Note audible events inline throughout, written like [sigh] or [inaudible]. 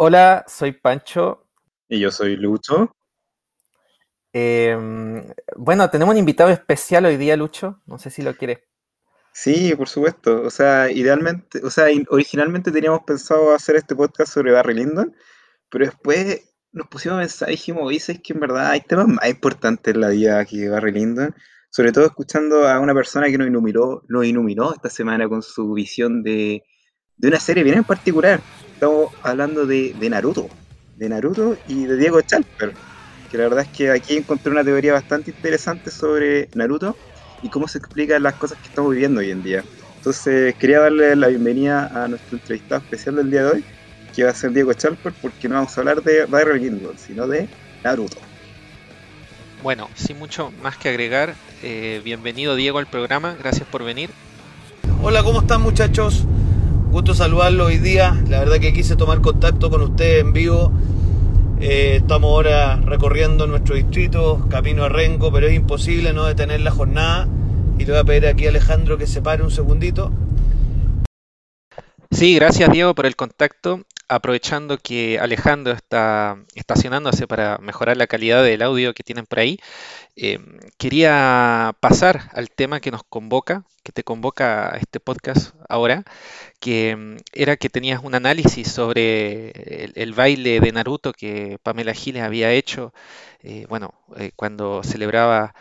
Hola, soy Pancho. Y yo soy Lucho. Em, bueno, tenemos un invitado especial hoy día, Lucho. No sé si lo quieres. Sí, por supuesto. O sea, idealmente, o sea, originalmente teníamos pensado hacer este podcast sobre Barry Lyndon, pero después nos pusimos a pensar y dijimos, oye, es que en verdad hay temas más importantes en la vida que Barry Lyndon, sobre todo escuchando a una persona que nos iluminó, nos iluminó esta semana con su visión de, de una serie bien en particular. Estamos hablando de, de Naruto, de Naruto y de Diego Chalper, que la verdad es que aquí encontré una teoría bastante interesante sobre Naruto y cómo se explican las cosas que estamos viviendo hoy en día. Entonces quería darle la bienvenida a nuestro entrevistado especial del día de hoy, que va a ser Diego Chalper, porque no vamos a hablar de Byron Gilmore, sino de Naruto. Bueno, sin mucho más que agregar, eh, bienvenido Diego al programa, gracias por venir. Hola, ¿cómo están muchachos? Gusto saludarlo hoy día, la verdad que quise tomar contacto con ustedes en vivo. Eh, estamos ahora recorriendo nuestro distrito, camino a Rengo, pero es imposible no detener la jornada. Y le voy a pedir aquí a Alejandro que se pare un segundito. Sí, gracias Diego por el contacto aprovechando que Alejandro está estacionándose para mejorar la calidad del audio que tienen por ahí, eh, quería pasar al tema que nos convoca, que te convoca a este podcast ahora, que mm, era que tenías un análisis sobre el, baile de Naruto que Pamela Giles había hecho, eh, bueno, eh, cuando celebraba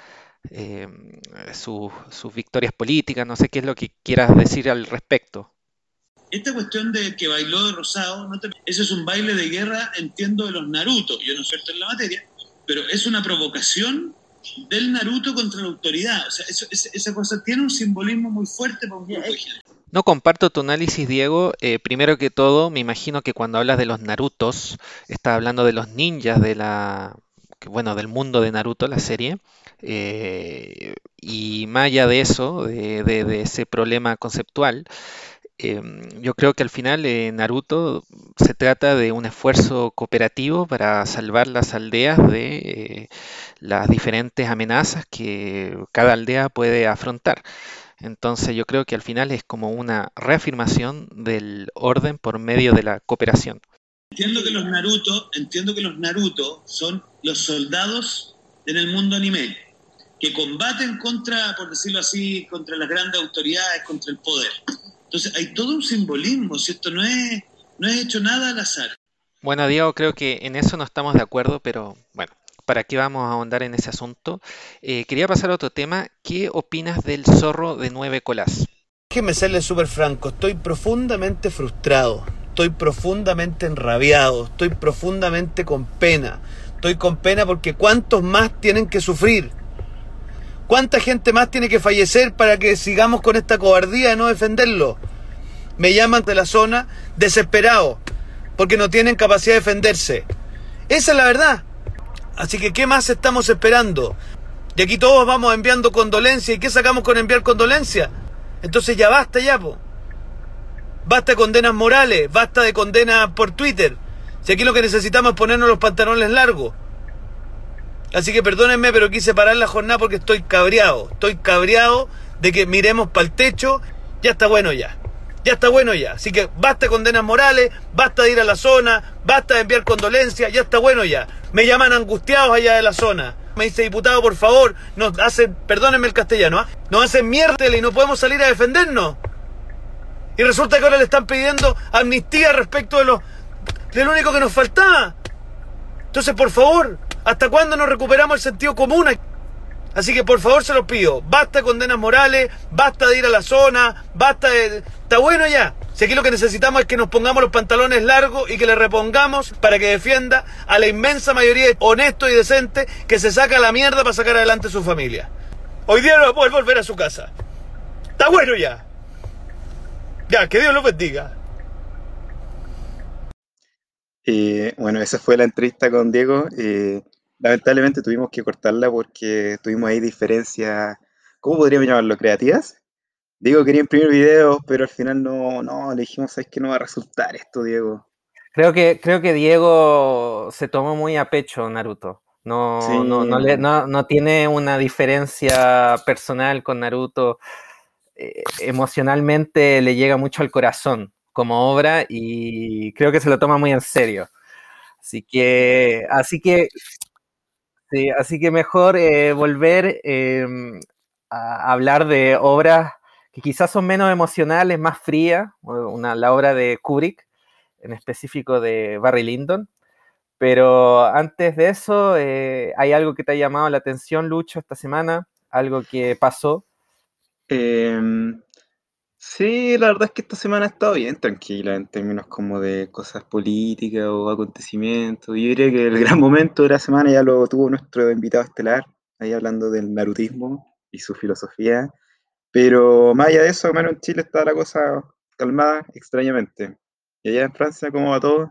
sus victorias políticas, no sé qué es lo que quieras decir al respecto. Esta cuestión de que bailó de rosado, no eso es un baile de guerra, entiendo, de los Naruto. Yo no soy en la materia, pero es una provocación del Naruto contra la autoridad. O sea, esa cosa tiene un simbolismo muy fuerte para un grupo de No comparto tu análisis, Diego. Eh, primero que todo, me imagino que cuando hablas de los Narutos, estás hablando de los ninjas de la, bueno, del mundo de Naruto, la serie. Eh, y más allá de eso, de ese problema conceptual, Em, yo creo que al final eh, Naruto se trata de un esfuerzo cooperativo para salvar las aldeas de las diferentes amenazas que cada aldea puede afrontar. Entonces yo creo que al final es como una reafirmación del orden por medio de la cooperación. Entiendo que los Naruto, entiendo que los Naruto son los soldados en el mundo anime que combaten contra, por decirlo así, contra las grandes autoridades, contra el poder. Entonces hay todo un simbolismo, ¿cierto? No es, no es hecho nada al azar. Bueno, Diego, creo que en eso no estamos de acuerdo, pero bueno, ¿para qué vamos a ahondar en ese asunto? Eh, quería pasar a otro tema. ¿Qué opinas del zorro de nueve colas? Déjeme serle súper franco, estoy profundamente frustrado, estoy profundamente enrabiado, estoy profundamente con pena. Estoy con pena porque ¿cuántos más tienen que sufrir? ¿Cuánta gente más tiene que fallecer para que sigamos con esta cobardía de no defenderlo? Me llaman de la zona desesperado porque no tienen capacidad de defenderse. Esa es la verdad. Así que, ¿qué más estamos esperando? Y aquí todos vamos enviando condolencia. ¿Y qué sacamos con enviar condolencia? Entonces ya basta ya, po. Basta de condenas morales, basta de condenas por Twitter. Si aquí lo que necesitamos es ponernos los pantalones largos. Así que perdónenme, pero quise parar la jornada porque estoy cabreado. Estoy cabreado de que miremos para el techo. Ya está bueno ya. Ya está bueno ya. Así que basta de condenas morales, basta de ir a la zona, basta de enviar condolencias, ya está bueno ya. Me llaman angustiados allá de la zona. Me dice, diputado, por favor, nos hacen, perdónenme el castellano, ¿ah? nos hacen mierda y no podemos salir a defendernos. Y resulta que ahora le están pidiendo amnistía respecto de lo, de lo único que nos faltaba. Entonces, por favor, ¿Hasta cuándo nos recuperamos el sentido común? Así que por favor se los pido, basta de condenas morales, basta de ir a la zona, basta de... Está bueno ya. Si aquí lo que necesitamos es que nos pongamos los pantalones largos y que le repongamos para que defienda a la inmensa mayoría honesto y decente que se saca la mierda para sacar adelante su familia. Hoy día no va a poder volver a su casa. Está bueno ya. Ya, que Dios lo bendiga. Eh, bueno, esa fue la entrevista con Diego. Eh, lamentablemente tuvimos que cortarla porque tuvimos ahí diferencias, ¿cómo podríamos llamarlo? ¿Creativas? Diego quería imprimir videos, pero al final no, no, le dijimos, ¿sabes que no va a resultar esto, Diego? Creo que, creo que Diego se tomó muy a pecho Naruto. No, no, no, no, tiene una diferencia personal con Naruto. Eh, emocionalmente le llega mucho al corazón como obra y creo que se lo toma muy en serio. Así que, así que, sí, así que mejor eh, volver em, a hablar de obras que quizás son menos emocionales, más frías, una, la obra de Kubrick, en específico de Barry Lyndon. Pero antes de eso, eh, ¿hay algo que te ha llamado la atención, Lucho, esta semana? ¿Algo que pasó? Em, sí, la verdad es que esta semana ha estado bien tranquila en términos como de cosas políticas o acontecimientos. Yo diría que el [laughs] gran momento de la semana ya lo tuvo nuestro invitado estelar, ahí hablando del narutismo y su filosofía. Pero más allá de eso, menos en Chile está la cosa calmada extrañamente. ¿Y allá en Francia cómo va todo?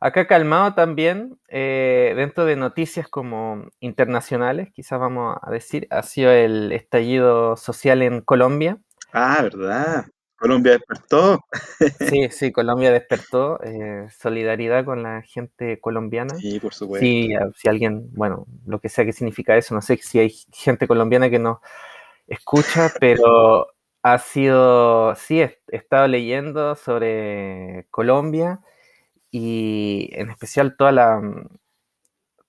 Acá calmado también, eh, dentro de noticias como internacionales, quizás vamos a decir, ha sido el estallido social en Colombia. Ah, ¿verdad? Colombia despertó. Sí, [laughs] sí, Colombia despertó. Eh, solidaridad con la gente colombiana. Sí, por supuesto. Si, si alguien, bueno, lo que sea que significa eso, no sé si hay gente colombiana que nos escucha, pero ha sido, sí, he estado leyendo sobre Colombia y en especial toda la, mm,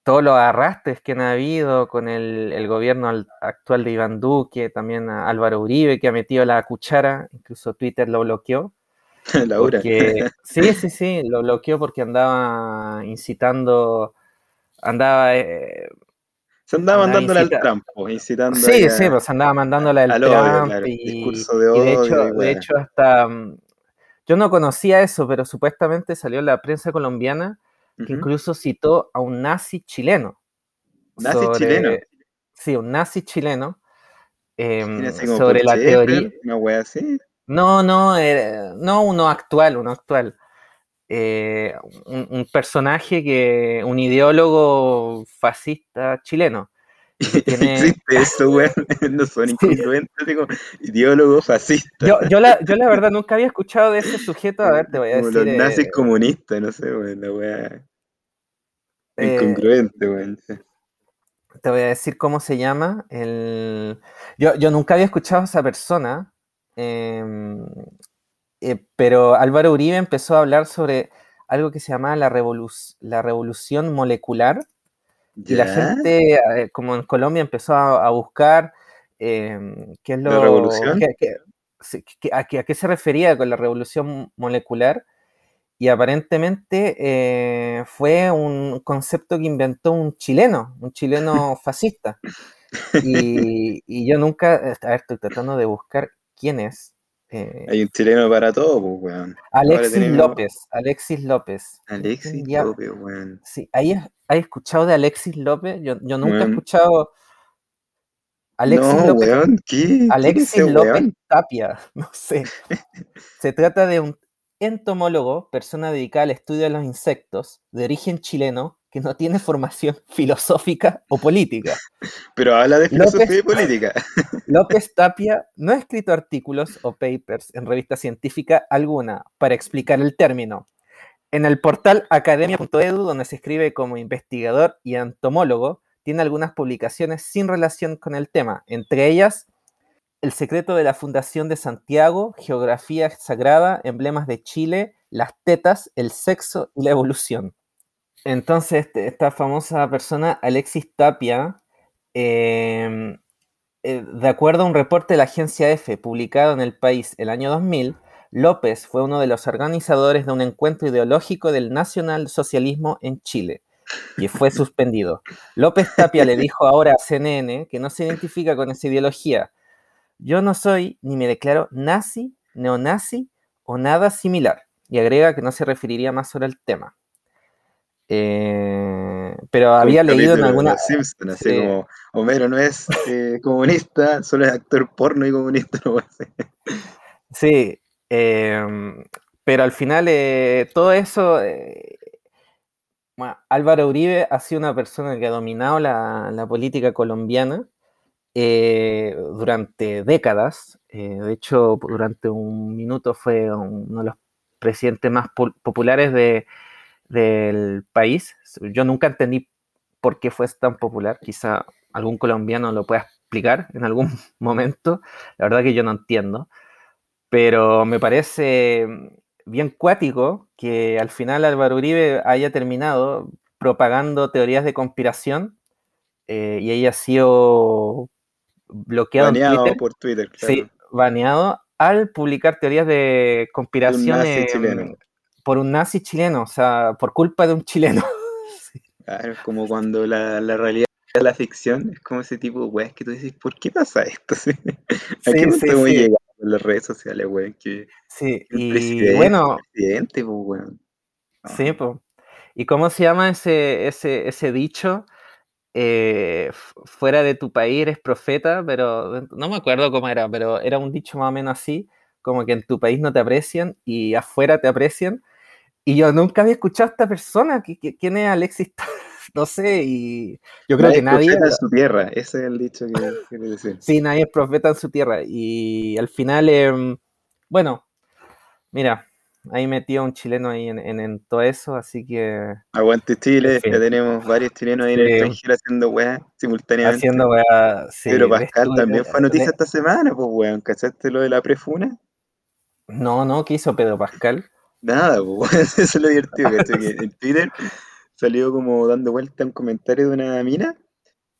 todos los arrastres que han habido con el, gobierno actual de Iván Duque, también a Álvaro Uribe, que ha metido la cuchara, incluso Twitter lo bloqueó. [laughs] Laura. [laughs] sí, sí, sí, lo bloqueó porque andaba incitando, andaba... Eh, se andaba mandándole al Trump, incitando. Sí, sí, pues andaba mandándole al, Trump y, de hecho, de hecho hasta mm, yo no conocía eso, pero supuestamente salió en la prensa colombiana que incluso citó a un nazi chileno. ¿Nazi chileno? Sí, un nazi chileno. Em, sobre la teoría. ¿Una wea así? No, no, no uno actual, uno actual. Eh, un, personaje que, un ideólogo fascista chileno, Existe [laughs] eso, [laughs] weón. [laughs] No son incongruentes, digo, ideólogos fascistas. Yo, yo, la, yo la verdad nunca había escuchado de ese sujeto. A ver, te voy a decir. Los nazis eh, comunistas, no sé, weón, la weá. Eh, incongruente, weón. Te voy a decir cómo se llama. El... Yo, yo nunca había escuchado a esa persona. Em, eh, pero Álvaro Uribe empezó a hablar sobre algo que se llama la, la revolución molecular y la gente, eh, como en Colombia, empezó a, buscar em, qué es lo... ¿La revolución? a, qué se refería con la revolución molecular. Y aparentemente eh, fue un concepto que inventó un chileno, un chileno [laughs] fascista. Y, y, yo nunca, a ver, estoy tratando de buscar quién es. Eh, Hay un chileno para todo, pues, weón. Alexis López, Alexis López. Alexis López, weón. Sí, ¿hay, escuchado de Alexis López? Yo, nunca he escuchado. Alexis no, López. Weón, ¿qué? Alexis López Tapia, [laughs] no sé. [laughs] Se trata de un entomólogo, persona dedicada al estudio de los insectos, de origen chileno, que no tiene formación [laughs] filosófica o política. Pero habla de filosofía y política. [laughs] López Tapia no ha escrito artículos o papers en revista científica alguna para explicar el término. En el portal academia.edu, donde se escribe como investigador y entomólogo, tiene algunas publicaciones sin relación con el tema, entre ellas El secreto de la Fundación de Santiago, Geografía Sagrada, Emblemas de Chile, Las tetas, el sexo y la evolución. Entonces, este, esta famosa persona, Alexis Tapia, em, eh, de acuerdo a un reporte de la agencia EFE publicado en el país el año 2000, López fue uno de los organizadores de un encuentro ideológico del nacionalsocialismo en Chile y fue [laughs] suspendido. López Tapia le dijo ahora a CNN que no se identifica con esa ideología. Yo no soy ni me declaro nazi, neonazi o nada similar. Y agrega que no se referiría más sobre el tema. Eh, pero había leído en alguna. Simpson, así como Homero no es eh, comunista, solo es actor porno y comunista. [laughs] No sí, em, pero al final eh, todo eso. Bueno, Álvaro Uribe ha sido una persona que ha dominado la, política colombiana durante décadas. de hecho, durante un minuto fue uno de los presidentes más populares de, del país. Yo nunca entendí por qué fue tan popular. Quizá algún colombiano lo pueda explicar en algún [laughs] momento. La verdad que yo no entiendo. Pero me parece bien cuático que al final Álvaro Uribe haya terminado propagando teorías de conspiración eh, y haya sido bloqueado Baneado en Twitter. por Twitter, claro. Sí, baneado al publicar teorías de chileno. Por un nazi chileno, o sea, por culpa de un chileno. [laughs] Claro, es como cuando la, la realidad es la ficción, es como ese tipo de weas que tú dices, ¿por qué pasa esto? [laughs] ¿Sí? ¿A Sí, qué sí, sí. llegado en las redes sociales, weón? Que Sí, y presidente, bueno, presidente, pues, weón. No, sí, pues. ¿Y cómo se llama ese, ese, ese dicho? Eh, fuera de tu país eres profeta, pero no me acuerdo cómo era, pero era un dicho más o menos así, como que en tu país no te aprecian y afuera te aprecian. Y yo nunca había escuchado a esta persona. ¿qui- qui- ¿Quién es Alexis? [laughs] No sé, y yo creo que nadie, profeta en su tierra, ese es el dicho que [laughs] quiere decir. sí, nadie es profeta en su tierra. Y al final, em, bueno, mira, ahí metió un chileno ahí en, en- en todo eso, así que Aguante Chile, En fin. ya tenemos varios chilenos ahí en el extranjero haciendo weas simultáneamente. haciendo weá, sí, Pascal también fue noticia de- esta semana, pues weón, ¿cachaste lo de la prefuna? No, no, ¿qué hizo Pedro Pascal? Nada, [laughs] eso es lo divertido. Que en Twitter salió como dando vuelta un comentario de una mina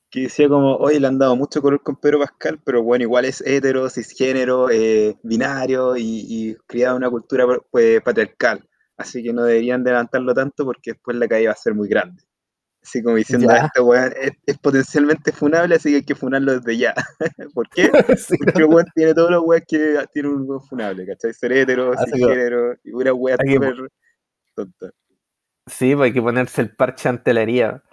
que decía como, oye, le han dado mucho color con Pedro Pascal, pero bueno, igual es hetero, cisgénero, eh, binario y, y criado en una cultura pues, patriarcal. Así que no deberían levantarlo tanto porque después la caída va a ser muy grande. Así como diciendo, Ya. este weón es, es potencialmente funable, así que hay que funarlo desde ya. [laughs] ¿Por qué? [laughs] Sí, Porque el weón tiene todos los weas que tiene un weón funable, ¿cachai? Ser hetero, Así que- cisgénero, y una wea que- súper tonta. Sí, pues hay que ponerse el parche ante la herida.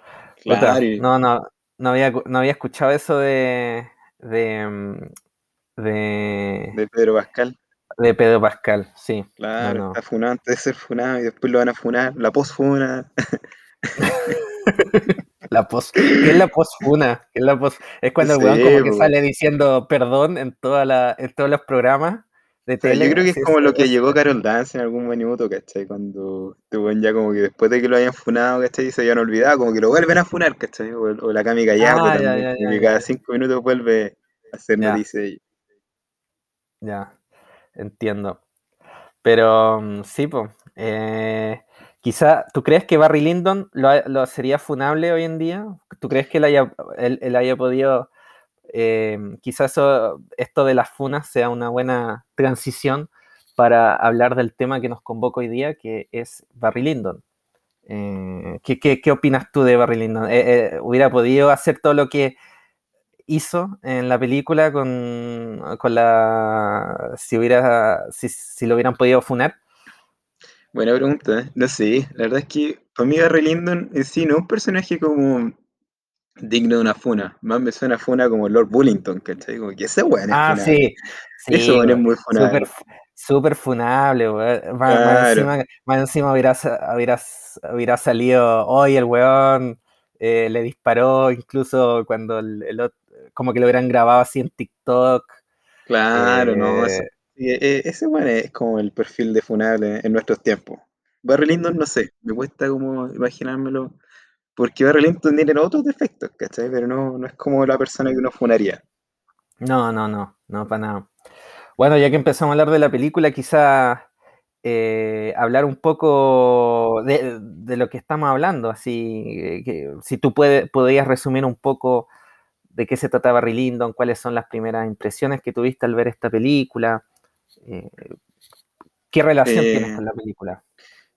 Claro, No, no, no había, no había escuchado eso de, de, mm, de, de Pedro Pascal. de Pedro Pascal, sí. Claro, no. está funado antes de ser funado y después lo van a funar, la posfuna. [laughs] [laughs] La pos, ¿Qué es la posfuna? ¿Qué es la pos? Es cuando el Sí, weón como que sale diciendo perdón en, toda la, en todos los programas de O sea, tele. yo creo que es como lo que llegó Carol Dance en algún minuto, ¿cachai? Cuando este ya como que después de que lo hayan funado, ¿cachai? Y se habían olvidado, como que lo vuelven a funar, ¿cachai? O, o la Cami Gallardo Ah, ya, también, ya, ya, que ya. cada cinco minutos vuelve a hacer Ya. noticia y- Ya, entiendo. Pero mm, sí, pues. Quizá, ¿tú crees que Barry Lyndon lo, lo sería funable hoy en día? ¿Tú crees que él haya, podido, eh, quizás esto de las funas sea una buena transición para hablar del tema que nos convoca hoy día, que es Barry Lyndon? Eh, ¿qué, opinas tú de Barry Lyndon? Eh, ¿Hubiera podido hacer todo lo que hizo en la película con, con la si hubiera si, si lo hubieran podido funar Buena pregunta, ¿eh? No sé, la verdad es que para mí Barry Lyndon en sí no es un personaje como digno de una funa, más me suena a funa como Lord Bullington, ¿cachai? Como que ese weón es ah funable. sí sí Ese weón es muy funable. súper súper funable weón. Más, más Claro. encima, más encima hubiera, hubiera, hubiera salido hoy el weón eh, le disparó incluso cuando el, el como que lo hubieran grabado así en TikTok Claro, no, eso- eh, sí, e- ese weón es como el perfil de funable en nuestros tiempos. Barry Lyndon no sé, me cuesta como imaginármelo, porque Barry Lyndon tiene otros defectos, ¿cachai? Pero no, no es como la persona que uno funaría. No, no, no, no, para nada. Bueno, ya que empezamos a hablar de la película, quizá eh, hablar un poco de, lo que estamos hablando, así eh, que si tú puede- podrías resumir un poco de qué se trata Barry Lyndon, cuáles son las primeras impresiones que tuviste al ver esta película, eh, qué relación Eh, tienes con la película.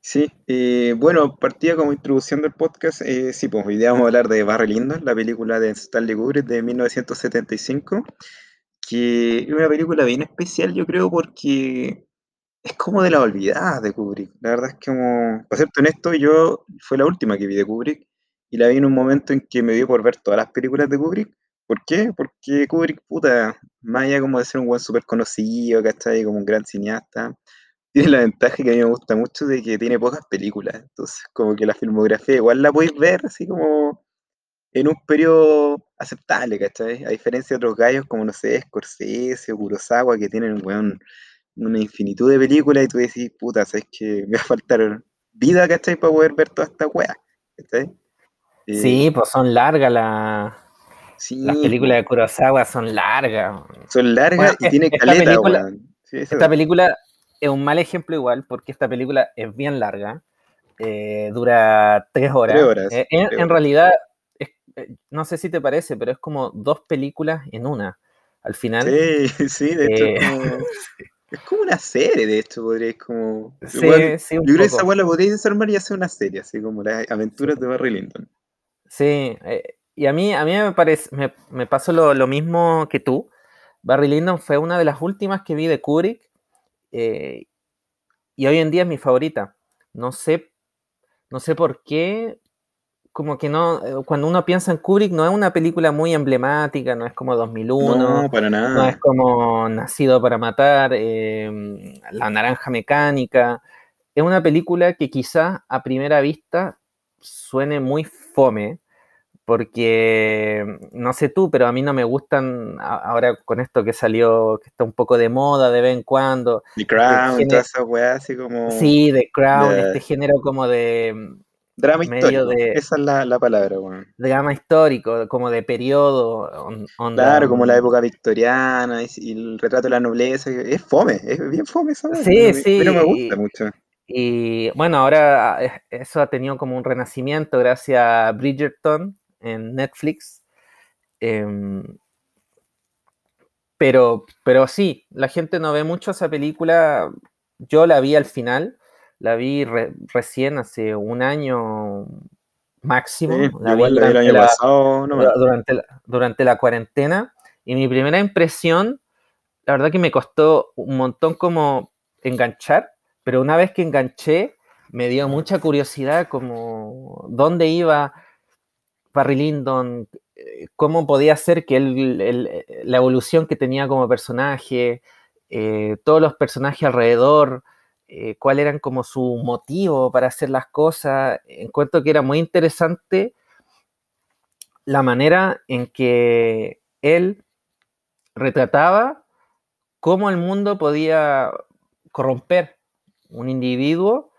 Sí, eh, bueno, partía como introducción del podcast, eh, sí, pues hoy día vamos a hablar de Barry Lyndon, la película de Stanley Kubrick de 1975, que es una película bien especial, yo creo, porque es como de las olvidadas de Kubrick. La verdad es que, como, para serte honesto, yo fue la última que vi de Kubrick y la vi en un momento en que me dio por ver todas las películas de Kubrick. ¿Por qué? Porque Kubrick, puta, más allá como de ser un buen súper conocido, ¿cachai? Como un gran cineasta, [laughs] tiene la ventaja que a mí me gusta mucho de que tiene pocas películas. Entonces, como que la filmografía igual la podéis ver así como en un periodo aceptable, ¿cachai? A diferencia de otros gallos como, no sé, Scorsese o Kurosawa, que tienen, weón, una infinitud de películas y tú decís, puta, sabes que [laughs] me va a faltar vida, ¿cachai? Para poder ver toda esta weá, ¿cachai? Eh, Sí, pues son largas las, sí, las películas de Kurosawa, son largas. son largas Bueno, y tiene esta caleta, película-. Sí, Esta película es un mal ejemplo igual, porque esta película es bien larga, eh, dura tres horas. Tres horas, Eh, en, tres en horas. realidad, es- eh, no sé si te parece, pero es como dos películas en una. Al final, Sí, [laughs] sí, de hecho es como, [laughs] es como una serie, de hecho, podríais como... sí, igual, sí, un yo creo que esa la podríais desarmar y hacer una serie, así como las aventuras de Barry Lyndon. Sí, y a mí, a mí me parece, me, me pasó lo, lo mismo que tú. Barry Lyndon fue una de las últimas que vi de Kubrick eh, y hoy en día es mi favorita. No sé, no sé por qué, como que no, eh, cuando uno piensa en Kubrick no es una película muy emblemática, no es como 2001, No, para no es nada. como Nacido para Matar, eh, La Naranja Mecánica. Es una película que quizás a primera vista suene muy fome, porque no sé tú, pero a mí no me gustan ahora con esto que salió, que está un poco de moda de vez en cuando. The Este Crown, género, weas, así como sí, The Crown, de este género como de drama medio histórico. de Esa es la, la palabra, weón. drama histórico, como de periodo, on-. Claro, como la mm, época victoriana y, y el retrato de la nobleza. Es fome, es bien fome esa mí Sí, no me, sí, gusta y, mucho. y, bueno, ahora eh, eso ha tenido como un renacimiento gracias a Bridgerton en Netflix. em, pero, pero sí, la gente no ve mucho esa película. Yo la vi al final, la vi re- recién hace un año máximo, Sí, la vi igual la vi el año la, pasado nomás. du- durante la, durante la cuarentena y mi primera impresión, la verdad que me costó un montón como enganchar, pero una vez que enganché, me dio mucha curiosidad como dónde iba Barry Lyndon, eh, cómo podía ser que él, él- la evolución que tenía como personaje, eh, todos los personajes alrededor, eh, cuál eran como su motivo para hacer las cosas. Encuentro que era muy interesante la manera en que él retrataba cómo el mundo podía corromper un individuo,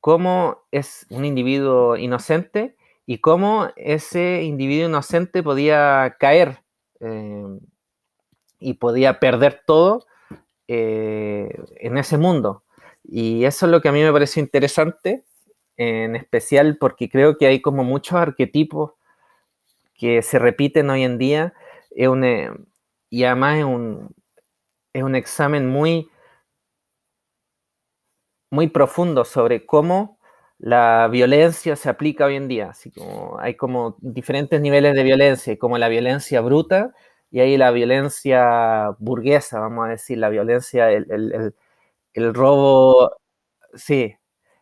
cómo es un individuo inocente y cómo ese individuo inocente podía caer eh, y podía perder todo eh, en ese mundo. Y eso es lo que a mí me pareció interesante, en especial porque creo que hay como muchos arquetipos que se repiten hoy en día. Eh, y además es un, es un examen muy, muy profundo sobre cómo la violencia se aplica hoy en día. Así como hay como diferentes niveles de violencia, como la violencia bruta y hay la violencia burguesa, vamos a decir, la violencia, el, el, el, robo, sí,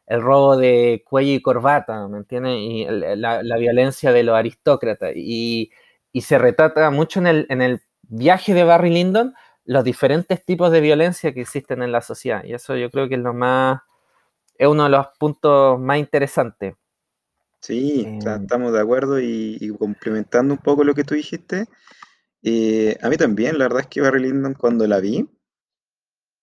el robo de cuello y corbata, ¿me entiendes? Y la, la violencia de los aristócratas. Y, y se retrata mucho en el, en el viaje de Barry Lyndon los diferentes tipos de violencia que existen en la sociedad. Y eso yo creo que es lo más, es uno de los puntos más interesantes. Sí, o sea, Eh, estamos de acuerdo y, y complementando un poco lo que tú dijiste. eh, a mí también, la verdad es que Barry Lyndon cuando la vi,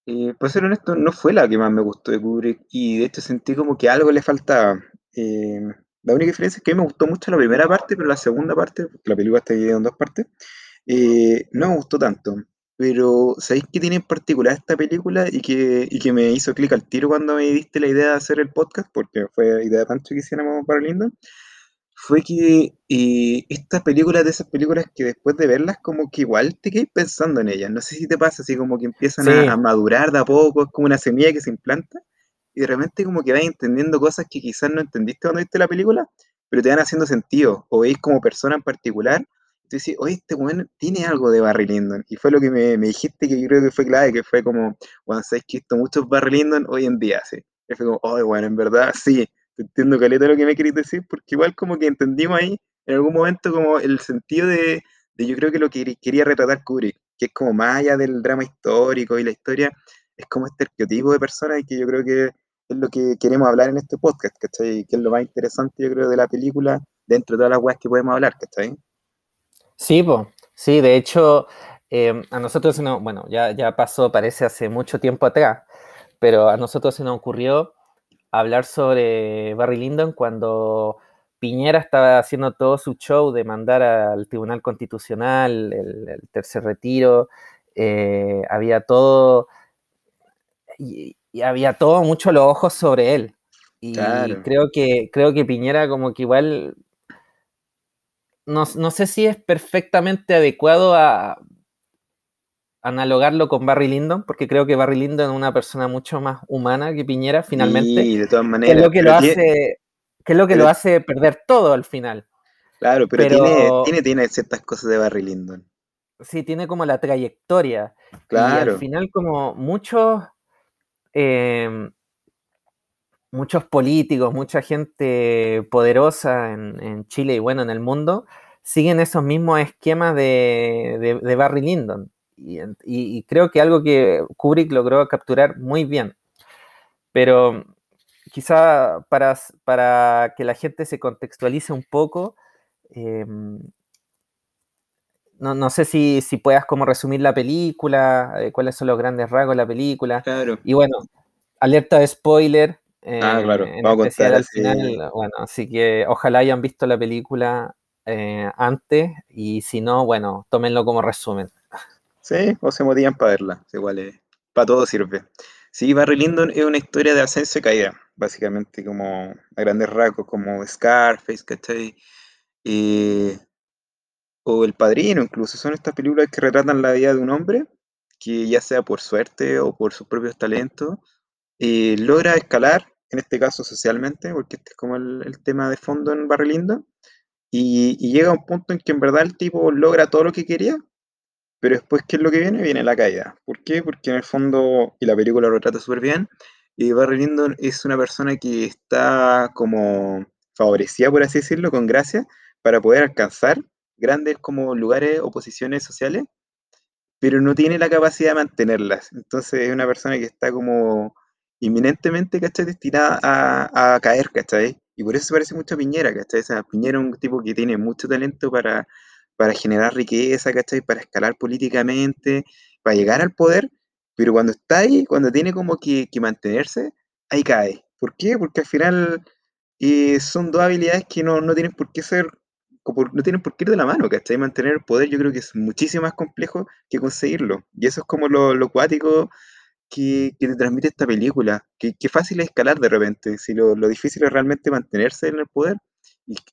eh, para ser honesto, no fue la que más me gustó de Kubrick y de hecho sentí como que algo le faltaba. Eh, la única diferencia es que a mí me gustó mucho la primera parte, pero la segunda parte, porque la película está dividida en dos partes, eh, no me gustó tanto. Pero, ¿sabéis qué tiene en particular esta película y que, y que me hizo clic al tiro cuando me diste la idea de hacer el podcast? Porque fue idea de Pancho que hiciéramos Barry Lyndon fue que eh, estas películas de esas películas que después de verlas como que igual te quedas pensando en ellas. No sé si te pasa así como que empiezan a, sí, a madurar de a poco, es como una semilla que se implanta y de repente como que vas entendiendo cosas que quizás no entendiste cuando viste la película, pero te van haciendo sentido. O veis como persona en particular, tú dices, oye, este weón tiene algo de Barry Lyndon. Y fue lo que me, dijiste que yo creo que fue clave, que fue como, bueno, sabes que visto muchos Barry Lyndon hoy en día, sí. Y fue como, oh, bueno, en verdad, sí, entiendo caleta lo que me querés decir, porque igual como que entendimos ahí en algún momento como el sentido de, de yo creo que lo que quería retratar Kubrick, que es como más allá del drama histórico y la historia, es como este arquetipo de persona y que yo creo que es lo que queremos hablar en este podcast, ¿cachai? Que es lo más interesante yo creo de la película, dentro de todas las weas que podemos hablar, ¿cachai? Sí, po. sí, de hecho, eh, a nosotros nos, bueno, ya, ya pasó, parece hace mucho tiempo atrás, pero a nosotros se nos ocurrió hablar sobre Barry Lyndon cuando Piñera estaba haciendo todo su show de mandar al Tribunal Constitucional el, el tercer retiro, eh, había todo, y, había todo mucho los ojos sobre él. Y creo, que, creo que Piñera como que igual, no, no sé si es perfectamente adecuado a analogarlo con Barry Lyndon, porque creo que Barry Lyndon es una persona mucho más humana que Piñera, finalmente. Sí, de todas maneras. Que es lo que, lo hace, que, es lo, que lo hace perder todo al final. Claro, pero, Tiene, tiene, tiene, ciertas cosas de Barry Lyndon. Sí, tiene como la trayectoria. Claro. Y al final, como muchos. Em, muchos políticos, mucha gente poderosa en, Chile y bueno, en el mundo, siguen esos mismos esquemas de, de Barry Lyndon y, creo que algo que Kubrick logró capturar muy bien. Pero quizá para, para que la gente se contextualice un poco, em, no, sé si, si, puedas como resumir la película, eh, cuáles son los grandes rasgos de la película. Y bueno, alerta de spoiler. Ah, claro, vamos a al final. Bueno, así que ojalá hayan visto la película eh, antes y si no, bueno, tómenlo como resumen. Sí, o se motivan para verla. Igual es, para todo sirve. Sí, Barry Lyndon es una historia de ascenso y caída, básicamente, como a grandes rasgos, como Scarface, ¿cachai? o El Padrino, incluso. Son estas películas que retratan la vida de un hombre que, ya sea por suerte o por sus propios talentos, eh, logra escalar, en este caso socialmente, porque este es como el, tema de fondo en Barry Lyndon, y, y llega un punto en que en verdad el tipo logra todo lo que quería, pero después, ¿qué es lo que viene? Viene la caída. ¿Por qué? Porque en el fondo, y la película lo trata súper bien, y Barry Lyndon es una persona que está como favorecida, por así decirlo, con gracia, para poder alcanzar grandes como lugares o posiciones sociales, pero no tiene la capacidad de mantenerlas. Entonces es una persona que está como inminentemente, ¿cachai? Destinada a, a caer, ¿cachai? Y por eso se parece mucho a Piñera, ¿cachai? O sea, Piñera es un tipo que tiene mucho talento para para generar riqueza, ¿cachai? Para escalar políticamente, para llegar al poder, pero cuando está ahí, cuando tiene como que, mantenerse, ahí cae. ¿Por qué? Porque al final eh, son dos habilidades que no, tienen por qué ser, no tienen por qué ir de la mano, ¿cachai? Mantener el poder yo creo que es muchísimo más complejo que conseguirlo. Y eso es como lo, lo cuático que, te transmite esta película, que, fácil es escalar de repente, si lo, lo difícil es realmente mantenerse en el poder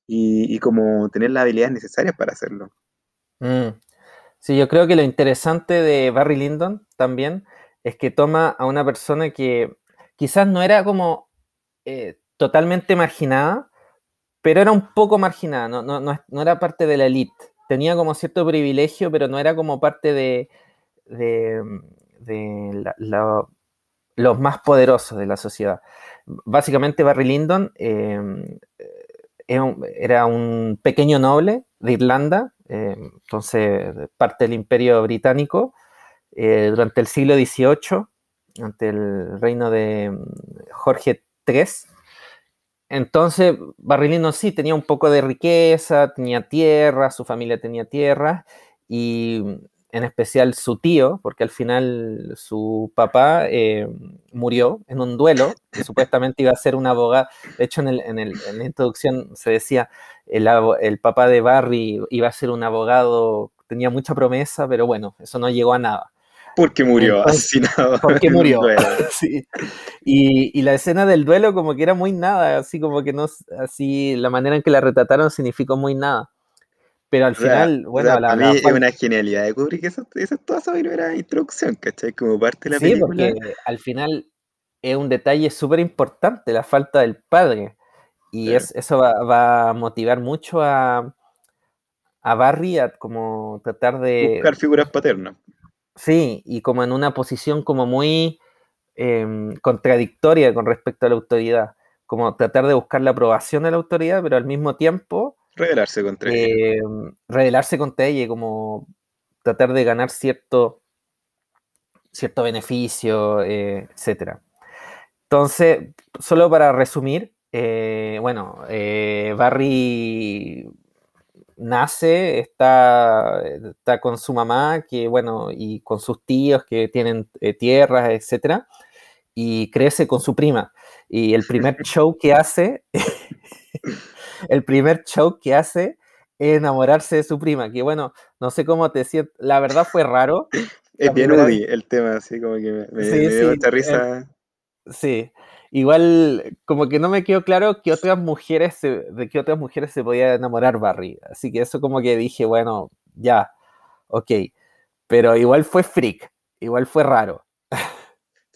y, como tener las habilidades necesarias para hacerlo. Mm. Sí, yo creo que lo interesante de Barry Lyndon también es que toma a una persona que quizás no era como eh, totalmente marginada, pero era un poco marginada, no, no, era parte de la élite. Tenía como cierto privilegio, pero no era como parte de, los más poderosos de la sociedad. Básicamente Barry Lyndon eh, era un pequeño noble de Irlanda, eh, entonces parte del imperio británico, eh, durante el siglo XVIII, ante el reino de mm, Jorge III. Entonces, Barrilino sí tenía un poco de riqueza, tenía tierra, su familia tenía tierra, y en especial su tío, porque al final su papá eh, murió en un duelo, que supuestamente iba a ser un abogado. De hecho, en, la introducción se decía, el, el papá de Barry iba a ser un abogado, tenía mucha promesa, pero bueno, eso no llegó a nada. Porque murió asesinado. Porque murió. [laughs] sí. y, y, la escena del duelo como que era muy nada, así como que no, así la manera en que la retrataron significó muy nada. Pero al final, bueno, a mí es una genialidad de Kubrick, esa, esa es toda esa primera introducción, ¿cachai? Como parte de la sí, porque al final es un detalle súper importante, la falta del padre. Y es, eso va, a motivar mucho a, a Barry a como tratar de... Buscar figuras paternas. Sí, y como en una posición como muy em, contradictoria con respecto a la autoridad. Como tratar de buscar la aprobación de la autoridad, pero al mismo tiempo Rebelarse contra ella. Eh, rebelarse contra ella, como tratar de ganar cierto, cierto beneficio, eh, etc. Entonces, solo para resumir, eh, bueno, Barry nace, está, está con su mamá, que bueno, y con sus tíos que tienen tierras, etc. Y crece con su prima. Y el primer [laughs] show que hace [laughs] el primer show que hace es enamorarse de su prima, que bueno, no sé cómo te siento, la verdad fue raro, [laughs] es bien UDI el tema, así como que me, me- Sí, me dio sí, mucha eh, risa. Sí, igual como que no me quedó claro que otras mujeres se- de qué otras mujeres se podía enamorar Barry, así que eso como que dije, bueno, ya, ok, pero igual fue freak, igual fue raro.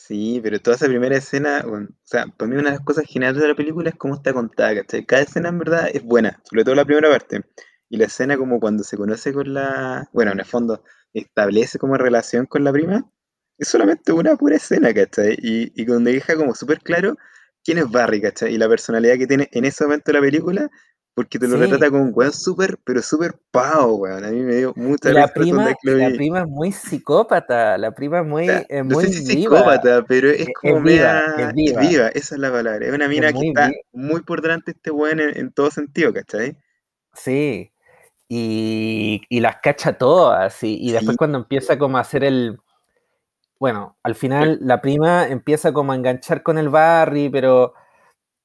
Sí, pero toda esa primera escena, o sea, para mí una de las cosas geniales de la película es cómo está contada, ¿cachai? Cada escena en verdad es buena, sobre todo la primera parte. Y la escena como cuando se conoce con la, bueno, en el fondo establece como relación con la prima, es solamente una pura escena, ¿cachai? Y, y donde deja como súper claro quién es Barry, ¿cachai? Y la personalidad que tiene en ese momento de la película, porque te lo Sí, retrata como un weón súper, pero súper pavo, weón. A mí me dio mucha la prima, la prima es muy psicópata, la prima es muy, es no sé muy si viva, psicópata, pero es es, como es viva, es viva, viva, esa es la palabra. Es una mina que está viva, muy por delante de este weón en, en todo sentido, ¿cachai? sí, y, y las cacha todas, y, y después Sí, cuando empieza como a hacer el, bueno, al final la prima empieza como a enganchar con el Barry, pero,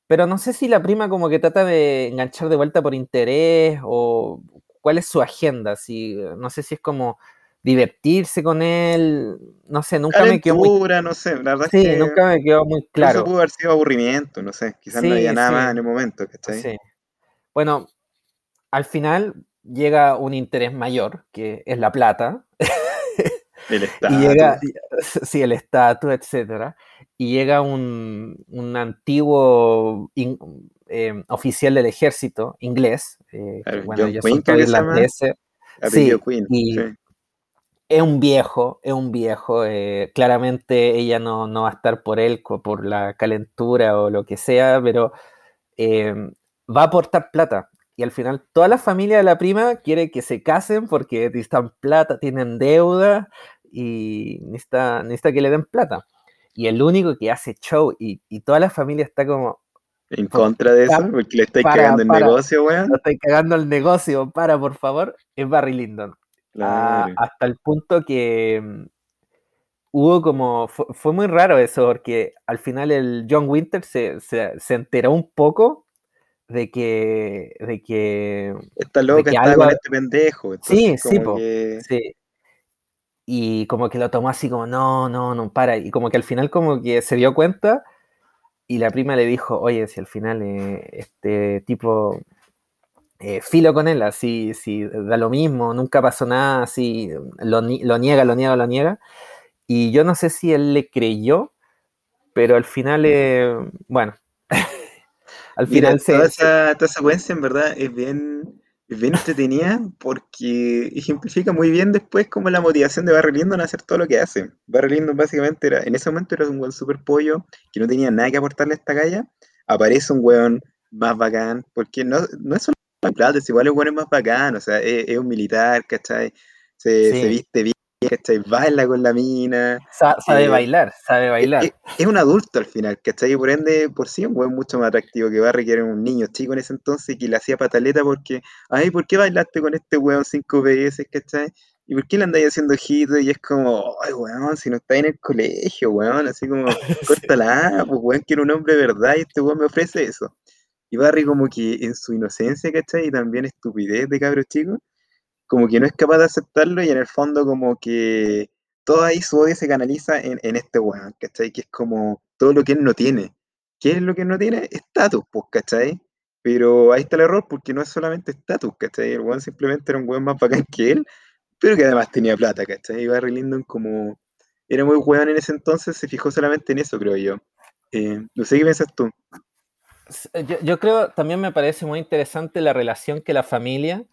pero no sé si la prima como que trata de enganchar de vuelta por interés o cuál es su agenda, si, no sé si es como divertirse con él, no sé, nunca me quedó muy, calentura, no sé, la verdad es sí, que nunca me quedó muy claro. pudo haber sido aburrimiento, no sé, quizás no había Sí, nada más sí, en el momento, ¿cachai? sí. Bueno, al final llega un interés mayor, que es la plata, [laughs] El [laughs] y llega, estatus. sí, el estatus, etcétera, y llega un, un antiguo in- eh, oficial del ejército inglés, eh, que bueno, ellos son irlandeses, sí, Quinn, y sí. es un viejo, es un viejo, eh, claramente ella no, no va a estar por él, por la calentura o lo que sea, pero eh, va a aportar plata. Y al final toda la familia de la prima quiere que se casen porque necesitan plata, tienen deuda y necesita, necesita que le den plata. Y el único que hace show y, y toda la familia está como, En contra de eso, porque le estáis cagando el para, negocio, weón. estoy cagando el negocio, para por favor, es Barry Lyndon. Ah, Claro. hasta el punto que mm, hubo como, fue, fue muy raro eso, porque al final el John Winter se, se, se enteró un poco de que, de que, Esta de loca que estaba algo, con este pendejo, sí, entonces sí, como po, que sí, y como que lo tomó así como, no, no, no, para, y como que al final como que se dio cuenta y la prima le dijo, oye, si al final eh, este tipo eh, filo con él, así, si da lo mismo, nunca pasó nada, así, lo, lo niega, lo niega, lo niega. Y yo no sé si él le creyó, pero al final, eh, bueno, [laughs] al Mira, final toda se, se- esa, toda esa en verdad es bien, es bien entretenida porque ejemplifica muy bien después como la motivación de Barry Lyndon a hacer todo lo que hace. Barry Lyndon básicamente era, en ese momento era un weón super pollo que no tenía nada que aportarle a esta galla. Aparece un weón más bacán, porque no, no es solo la plata, es igual el weón es más bacán, o sea, es, es un militar, ¿cachai? Se, se viste bien, ¿cachai? Baila con la mina. sa- sabe eh, bailar, sabe es, bailar. es- es un adulto al final, ¿cachai? Y por ende, por sí, un weón mucho más atractivo que Barry, que era un niño chico en ese entonces y que le hacía pataleta porque, ay, ¿por qué bailaste con este weón cinco veces, ¿cachai? ¿Y por qué le andáis haciendo hijito? Y es como, ay, weón, si no está en el colegio, weón, así como, [laughs] córtala, pues weón, quiero un hombre de verdad y este weón me ofrece eso. Y Barry como que en su inocencia, ¿cachai? Y también estupidez de cabro chico, como que no es capaz de aceptarlo y en el fondo como que todo ahí su odio se canaliza en, en este weón, ¿cachai? Que es como todo lo que él no tiene. ¿Qué es lo que no tiene? Estatus, pues, ¿cachai? Pero ahí está el error porque no es solamente estatus, ¿cachai? El weón simplemente era un weón más bacán que él, pero que además tenía plata, ¿cachai? Y Barry Lyndon como era muy weón en ese entonces, se fijó solamente en eso, creo yo. Eh, no sé qué piensas tú. Yo, yo creo, también me parece muy interesante la relación que la familia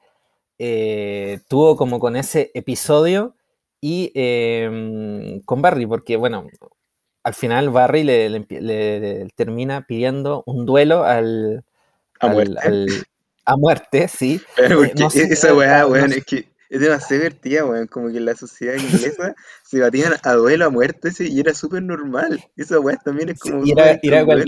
eh, tuvo como con ese episodio y eh, con Barry, porque bueno, al final Barry le, le le- le termina pidiendo un duelo al, A al- muerte. al- a muerte, sí. [laughs] Pero Eh, porque no esa weá, no weón, sé. es que es demasiado divertida, weón. Como que en la sociedad inglesa [laughs] se batían a duelo a muerte sí, y era súper normal. Esa weá también es Sí, como súper era, era, cual-.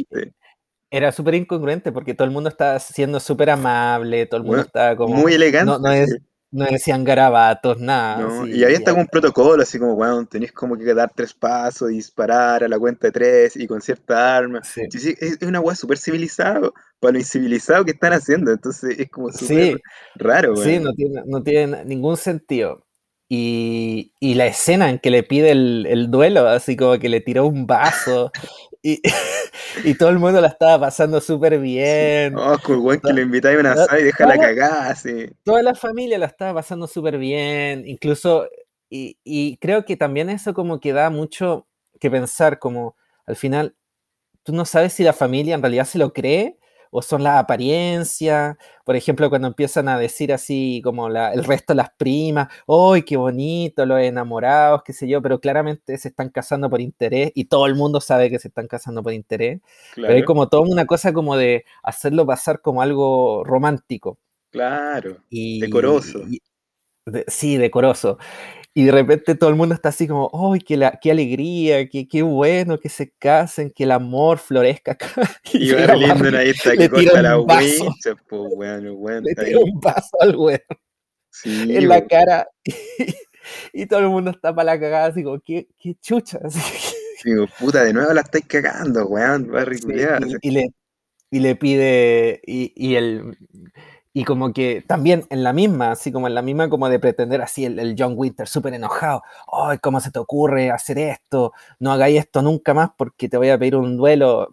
Era súper incongruente porque todo el mundo estaba siendo súper amable, todo el mundo Weón, estaba como, muy elegante, no, es, sí. no decían garabatos, nada, No, y sí, había hasta un protocolo, así como, weón, tenéis como que dar tres pasos, disparar a la cuenta de tres y con cierta arma. sí, Sí, sí, es, una weá súper civilizada para lo incivilizado que están haciendo. Entonces es como súper sí, raro, sí, weón. no tiene, no tiene ningún sentido. Y, y la escena en que le pide el, el duelo, así como que le tiró un vaso [laughs] y, [laughs] y todo el mundo la estaba pasando súper bien. Oh, con weón que le invitáis a una asada y deja la cagada, así. Toda la familia la estaba pasando súper bien, incluso, y, y creo que también eso como que da mucho que pensar, como al final tú no sabes si la familia en realidad se lo cree o son las apariencias. Por ejemplo, cuando empiezan a decir así como la- el resto de las primas, ¡ay, qué bonito, los enamorados, qué sé yo! Pero claramente se están casando por interés y todo el mundo sabe que se están casando por interés. Pero hay como toda una cosa como de hacerlo pasar como algo romántico. claro. Y, Decoroso. y- de- sí, decoroso. Y de repente todo el mundo está así como, ¡ay, qué, la- qué alegría! Qué, ¡Qué bueno que se casen! Que el amor florezca acá! [laughs] Y llega va Linden ahí está le que corta la wincha, pues el weón le tira un vaso al weón Sí, en la cara [laughs] y, todo el mundo está para la cagada así como, ¡qué, qué chucha! [laughs] Así Digo, puta, de nuevo la estáis cagando, weón, va a Sí, y, y le, y le pide, y, y el, y como que también en la misma, así como en la misma como de pretender así el, el John Winter súper enojado, ¡ay, cómo se te ocurre hacer esto! No hagáis esto nunca más porque te voy a pedir un duelo,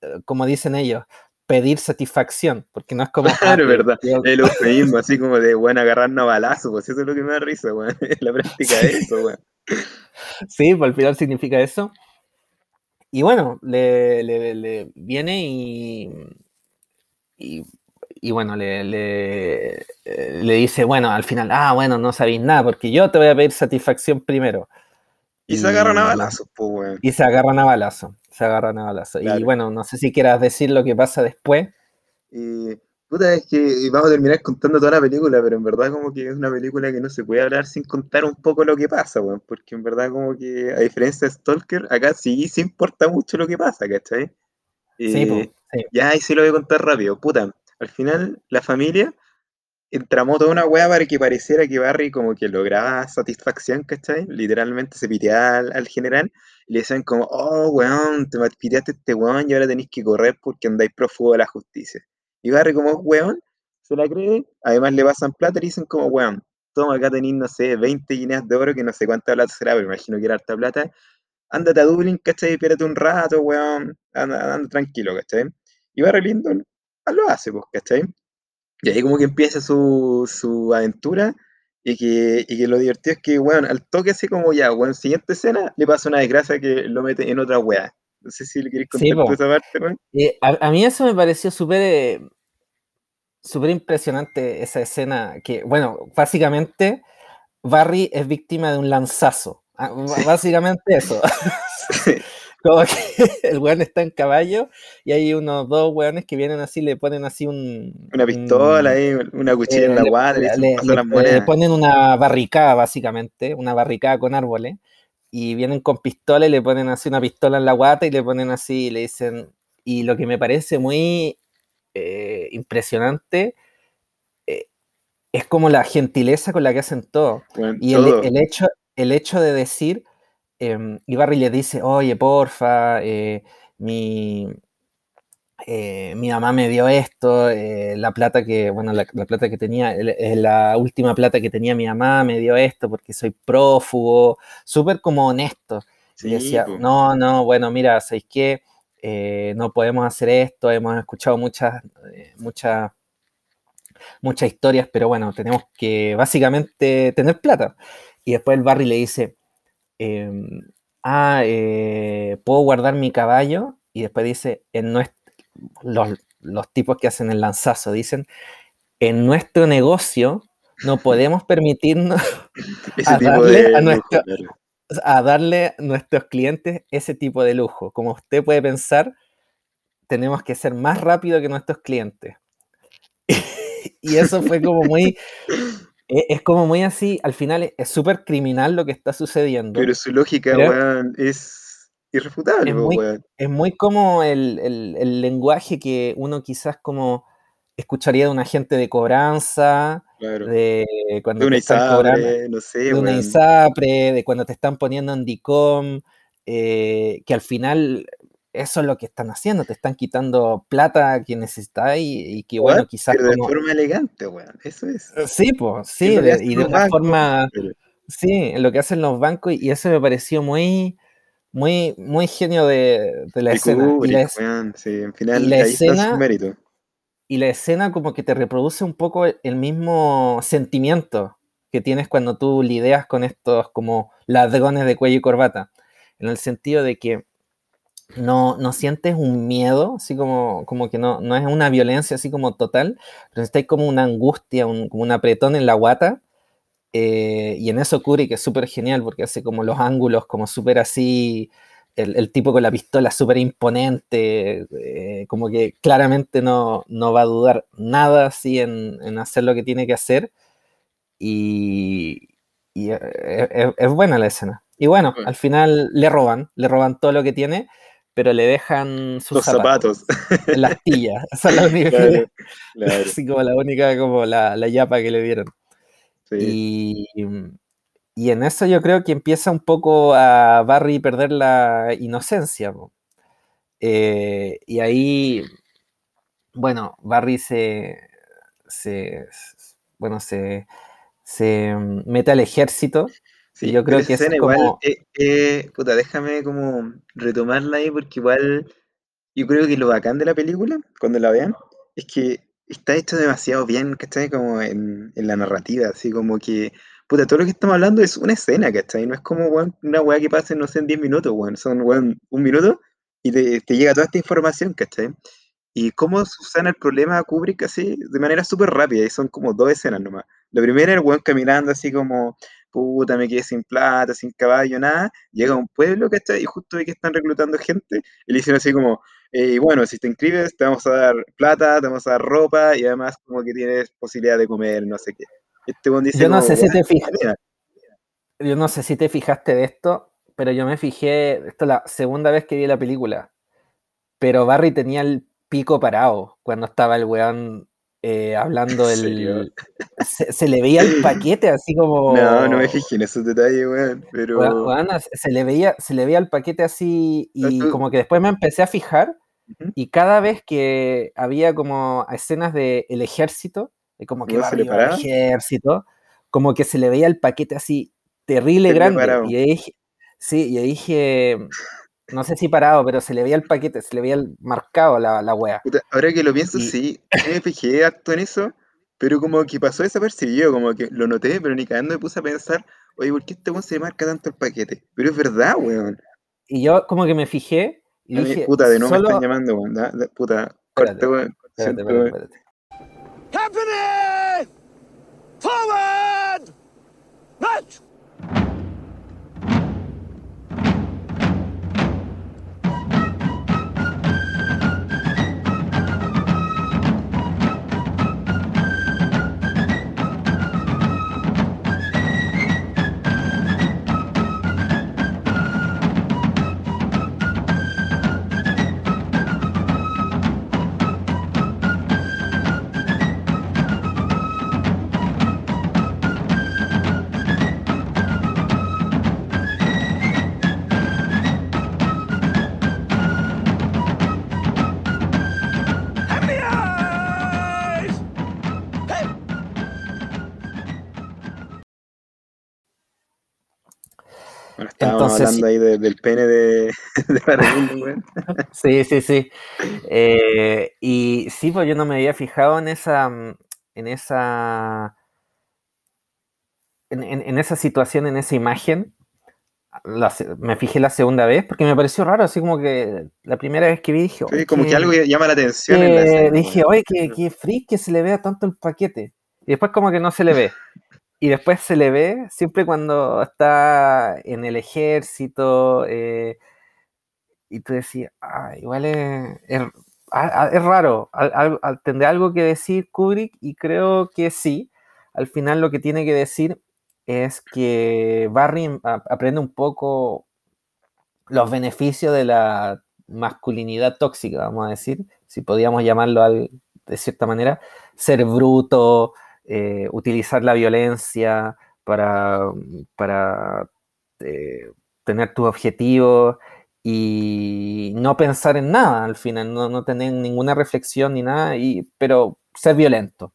eh, como dicen ellos, pedir satisfacción, porque no es como... [laughs] "Ah, Claro, te- verdad. te- El eufemismo, [laughs] así como de, weón, agarrarnos a balazo, pues eso es lo que me da risa, weón. [laughs] La práctica de eso, weón. Sí, pues al final significa eso. Y bueno, le, le- le viene y, y, y bueno, le, le, eh, le dice, bueno, al final, ah, bueno, no sabéis nada, porque yo te voy a pedir satisfacción primero. Y se agarran a Y- balazos, pues, weón. Y se agarran a balazo, se agarran a balazo. Y Claro. bueno, no sé si quieras decir lo que pasa después. Y puta, es que vamos a terminar contando toda la película, pero en verdad como que es una película que no se puede hablar sin contar un poco lo que pasa, weón, porque en verdad como que a diferencia de Stalker, acá sí se importa mucho lo que pasa, ¿cachai? Sí, Eh, po, sí. ya ahí sí lo voy a contar rápido, puta, al final la familia entramó toda una weá para que pareciera que Barry como que lograba satisfacción, ¿cachai? Literalmente se piteaba al, al general y le decían como, oh, weón, te piteaste este weón y ahora tenéis que correr porque andáis prófugo de la justicia. Y Barry como weón, se la cree, además le pasan plata y dicen como, weón, toma acá tenéis, no sé, 20 guineas de oro, que no sé cuánta plata será, pero imagino que era harta plata. Ándate a Dublín, ¿cachai? Espérate un rato, weón, anda, anda tranquilo, ¿cachai? Y Barry Lyndon lo hace, pues, ¿cachai? Y ahí como que empieza su, su aventura y que, y que lo divertido es que, weón, al toque así como ya, weón, siguiente escena le pasa una desgracia que lo mete en otra weá. No sé si le queréis contar Sí, tú esa parte, weón. Eh, a, a mí eso me pareció súper eh, súper impresionante esa escena que, bueno, básicamente Barry es víctima de un lanzazo. Ah, Sí. Básicamente eso. [laughs] [laughs] Como que [laughs] el weón está en caballo y hay unos dos weones que vienen así, le ponen así un... Una pistola un- ahí, una cuchilla en eh, la le- guata, le le, ponen una barricada, básicamente, una barricada con árboles, y vienen con pistola y le ponen así una pistola en la guata y le ponen así, y le dicen, y lo que me parece muy eh, impresionante eh, es como la gentileza con la que hacen todo. Y el, todo. el hecho, el hecho de decir, em, y Barry le dice, oye, porfa, eh, mi, eh, mi mamá me dio esto, eh, la plata que, bueno, la, la plata que tenía, el- eh, la última plata que tenía mi mamá me dio esto porque soy prófugo, súper como honesto. Y decía, no, no, bueno, mira, ¿sabéis qué? Eh, no podemos hacer esto, hemos escuchado muchas, eh, muchas, muchas historias, pero bueno, tenemos que básicamente tener plata. Y después el Barry le dice, em, ah, eh, ¿puedo guardar mi caballo? Y después dice, en nues- los, los tipos que hacen el lanzazo dicen, en nuestro negocio no podemos [laughs] permitirnos [laughs] a darle de a claro. a darle a nuestros clientes ese tipo de lujo. Como usted puede pensar, tenemos que ser más rápido que nuestros clientes. [laughs] y eso fue como muy, es como muy así, al final es- súper criminal lo que está sucediendo. Pero su lógica, Pero- weón, es irrefutable, Es muy- weón. es muy como el, el- el lenguaje que uno quizás como escucharía de un agente de cobranza, Claro. de cuando De una te están cobrando, ISAPRE, no sé, de una. ISAPRE, de cuando te están poniendo en DICOM, eh, que al final eso es lo que están haciendo, te están quitando plata que necesitas y, y que bueno, What? quizás Pero de como... forma elegante, weón. Eso es. Sí, pues, Es sí, de- y de una bancos, forma, pero- Sí, lo que hacen los bancos y eso me pareció muy, muy, muy genio de, de la Y escena. Y Kubrick, la, es- weón, sí, en final y la ahí está su escena- mérito. y la escena como que te reproduce un poco el- mismo sentimiento que tienes cuando tú lidias con estos como ladrones de cuello y corbata, en el sentido de que no, no sientes un miedo, así como, como que no, no es una violencia así como total, pero está como una angustia, un- como un apretón en la guata, eh, y en eso Kubrick es súper genial porque hace como los ángulos como súper así, el, el tipo con la pistola súper imponente, eh, como que claramente no, no va a dudar nada así en, en hacer lo que tiene que hacer. Y, y, eh, es, es buena la escena. Y bueno, Bueno. al final le roban, le roban todo lo que tiene, pero le dejan sus Los zapatos. en la [laughs] astilla. Esa es la única, Claro, claro, [laughs] así como la única, como la, la yapa que le dieron. sí. Y, y en eso yo creo que empieza un poco a Barry perder la inocencia. Eh, y ahí, bueno, Barry se, se bueno, se, se mete al ejército. Sí, yo creo que es igual, como- eh, eh, puta, déjame como retomarla ahí porque igual yo creo que lo bacán de la película, cuando la vean, es que está hecho demasiado bien, ¿cachai? Como en, en la narrativa, así como que, puta, todo lo que estamos hablando es una escena, ¿cachai? No es como, weón, una weá que pase, no sé, en 10 minutos, weón, son, weón, un minuto y te, te llega toda esta información, ¿cachai? Y cómo Susana el problema a Kubrick así de manera súper rápida, y son como dos escenas nomás. La primera, el weón caminando así como, puta, me quedé sin plata, sin caballo, nada. Llega a un pueblo, ¿cachai? Y justo ve que están reclutando gente, y le dicen así como, eh, bueno, si te inscribes, te vamos a dar plata, te vamos a dar ropa, y además como que tienes posibilidad de comer, no sé qué. Este dice Yo no como, sé si "Weón, te fijas, mira". yo no sé si te fijaste de esto, pero yo me fijé, esto es la segunda vez que vi la película, pero Barry tenía el pico parado cuando estaba el weón eh, hablando [laughs] del... Se, se le veía el paquete así como... [laughs] No, no me fijé en esos detalles, weón, pero... Se le veía, se le veía el paquete así y tú- como que después me empecé a fijar y cada vez que había como escenas del ejército, de como que ¿Igual se le Barry iba al paraba? ejército, como que se le veía el paquete así terrible grande. Y ahí dije, sí, y ahí dije, no sé si parado, pero se le veía el paquete, se le veía el marcado la, la wea. Puta, ahora que lo pienso, Y- sí, me fijé harto en eso, pero como que pasó desapercibido, como que lo noté, pero ni cagando me puse a pensar, oye, ¿por qué este weón se marca tanto el paquete? Pero es verdad, weón. Y yo como que me fijé y dije, puta, de nuevo me solo... están llamando, weón. da- da- puta, corte, weón. Espérate, espérate! Forward! March! Entonces, hablando ahí de- del pene de, [laughs] de Barregundo, weón. [laughs] Sí, sí, sí. Eh, y sí, pues yo no me había fijado en esa, mm, en esa, en, en- en esa situación, en esa imagen. La me fijé la segunda vez porque me pareció raro, así como que la primera vez que vi dije, Sí, "Oye, como que qué- algo llama la atención en la que- escena, dije, oye, que, que freak que se le vea tanto el paquete. Y después como que no se le ve. Y después se le ve siempre cuando está en el ejército. eh, y tú decías, ah, igual es, es, ah, ah, raro. al- tendrá algo que decir Kubrick y creo que sí. Al final lo que tiene que decir es que Barry em- aprende un poco los beneficios de la masculinidad tóxica, vamos a decir, si podíamos llamarlo de cierta manera, ser bruto, eh, utilizar la violencia para, para eh, tener tus objetivos y no pensar en nada al final, no, no tener ninguna reflexión ni nada, y, pero ser violento.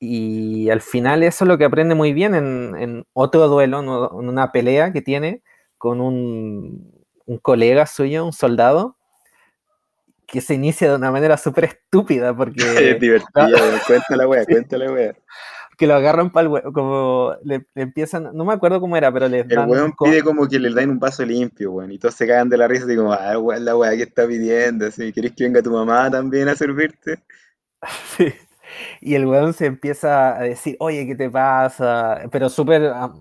Y al final eso es lo que aprende muy bien en, otro duelo, en una pelea que tiene con un colega suyo, un soldado, que se inicia de una manera súper estúpida [laughs] Es porque divertido, weón. [laughs] Cuenta la wea, cuenta la wea. que lo agarran para el huevo, como le, le empiezan, no me acuerdo cómo era, pero les El dan weón pide como que le den un vaso limpio, weón. Y todos se cagan de la risa, así como, ah, weón, la weá que está pidiendo. Así, ¿querés que venga tu mamá también a servirte? [laughs] Sí. Y el weón se empieza a decir, oye, ¿qué te pasa? Pero súper ah,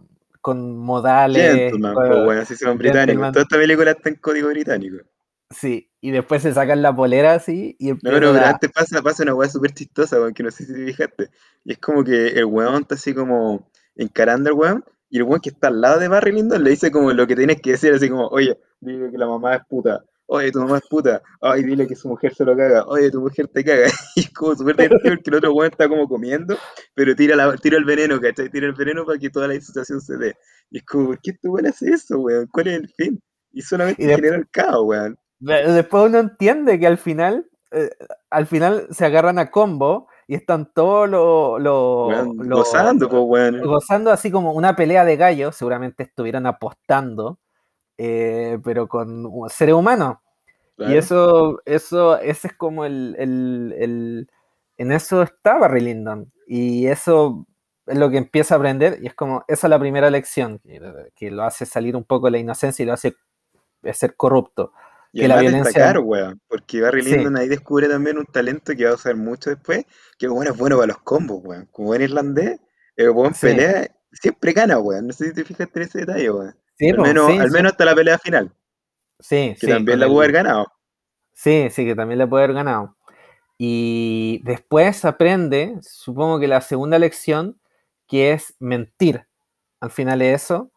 con modales. Gentleman, pues, weón, así son británicos. Toda esta película está en código británico. Sí, y después se sacan la polera así y No, empiezan pero, pero a- antes pasa, pasa una weá súper chistosa, weón, que no sé si te fijaste. Y es como que el weón está así como encarando al weón, y el weón que está al lado de Barry Lyndon le dice como lo que tienes que decir, así como, oye, dile que la mamá es puta, oye, tu mamá es puta, ay, dile que su mujer se lo caga, oye, tu mujer te caga. [laughs] Y es como súper divertido porque el otro weón está como comiendo, pero tira, la, tira el veneno, ¿cachai? Tira el veneno para que toda la situación se dé. Y es como, ¿por qué este weón hace eso, weón? ¿Cuál es el fin? Y solamente Y de- genera el caos, weón. De- Después uno entiende que al final, eh, al final se agarran a combo y están todos los gozando, pues, gozando así como una pelea de gallos, seguramente estuvieran apostando, eh, pero con seres humanos. Y eso, eso, ese es como el, el- el- en eso está Barry Lyndon. Y eso es lo que empieza a aprender, y es como, esa es la primera lección, que, que lo hace salir un poco de la inocencia y lo hace ser corrupto. Y que la violencia- destacar, weón, porque Barry Sí. Lyndon ahí descubre también un talento que va a usar mucho después, que weón es bueno para los combos, weón. Como buen irlandés, el weón Sí. pelea, siempre gana, weón. No sé si te fijaste en ese detalle, weón. Sí, al menos, sí, al sí, menos hasta la pelea final, sí, que sí, también la pudo haber ganado. Sí, sí, que también le puede haber ganado. Y después aprende, supongo que la segunda lección, que es mentir. Al final de eso,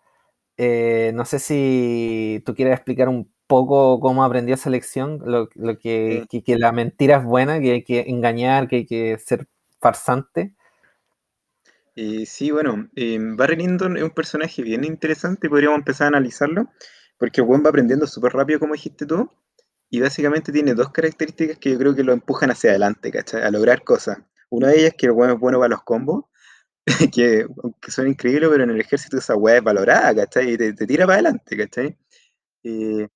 eh, no sé si tú quieres explicar un poco cómo aprendió esa lección, lo, lo que, Sí. que, que la mentira es buena, que hay que engañar, que hay que ser farsante. Y sí, bueno, eh, Barry Lyndon es un personaje bien interesante podríamos empezar a analizarlo, porque el weón va aprendiendo súper rápido, como dijiste tú, y básicamente tiene dos características que yo creo que lo empujan hacia adelante, ¿cachai? A lograr cosas. Una de ellas es que el weón es bueno para los combos, [laughs] que aunque suena increíble, pero en el ejército esa weá es valorada, ¿cachai? Y te, te tira para adelante, ¿cachai? Eh,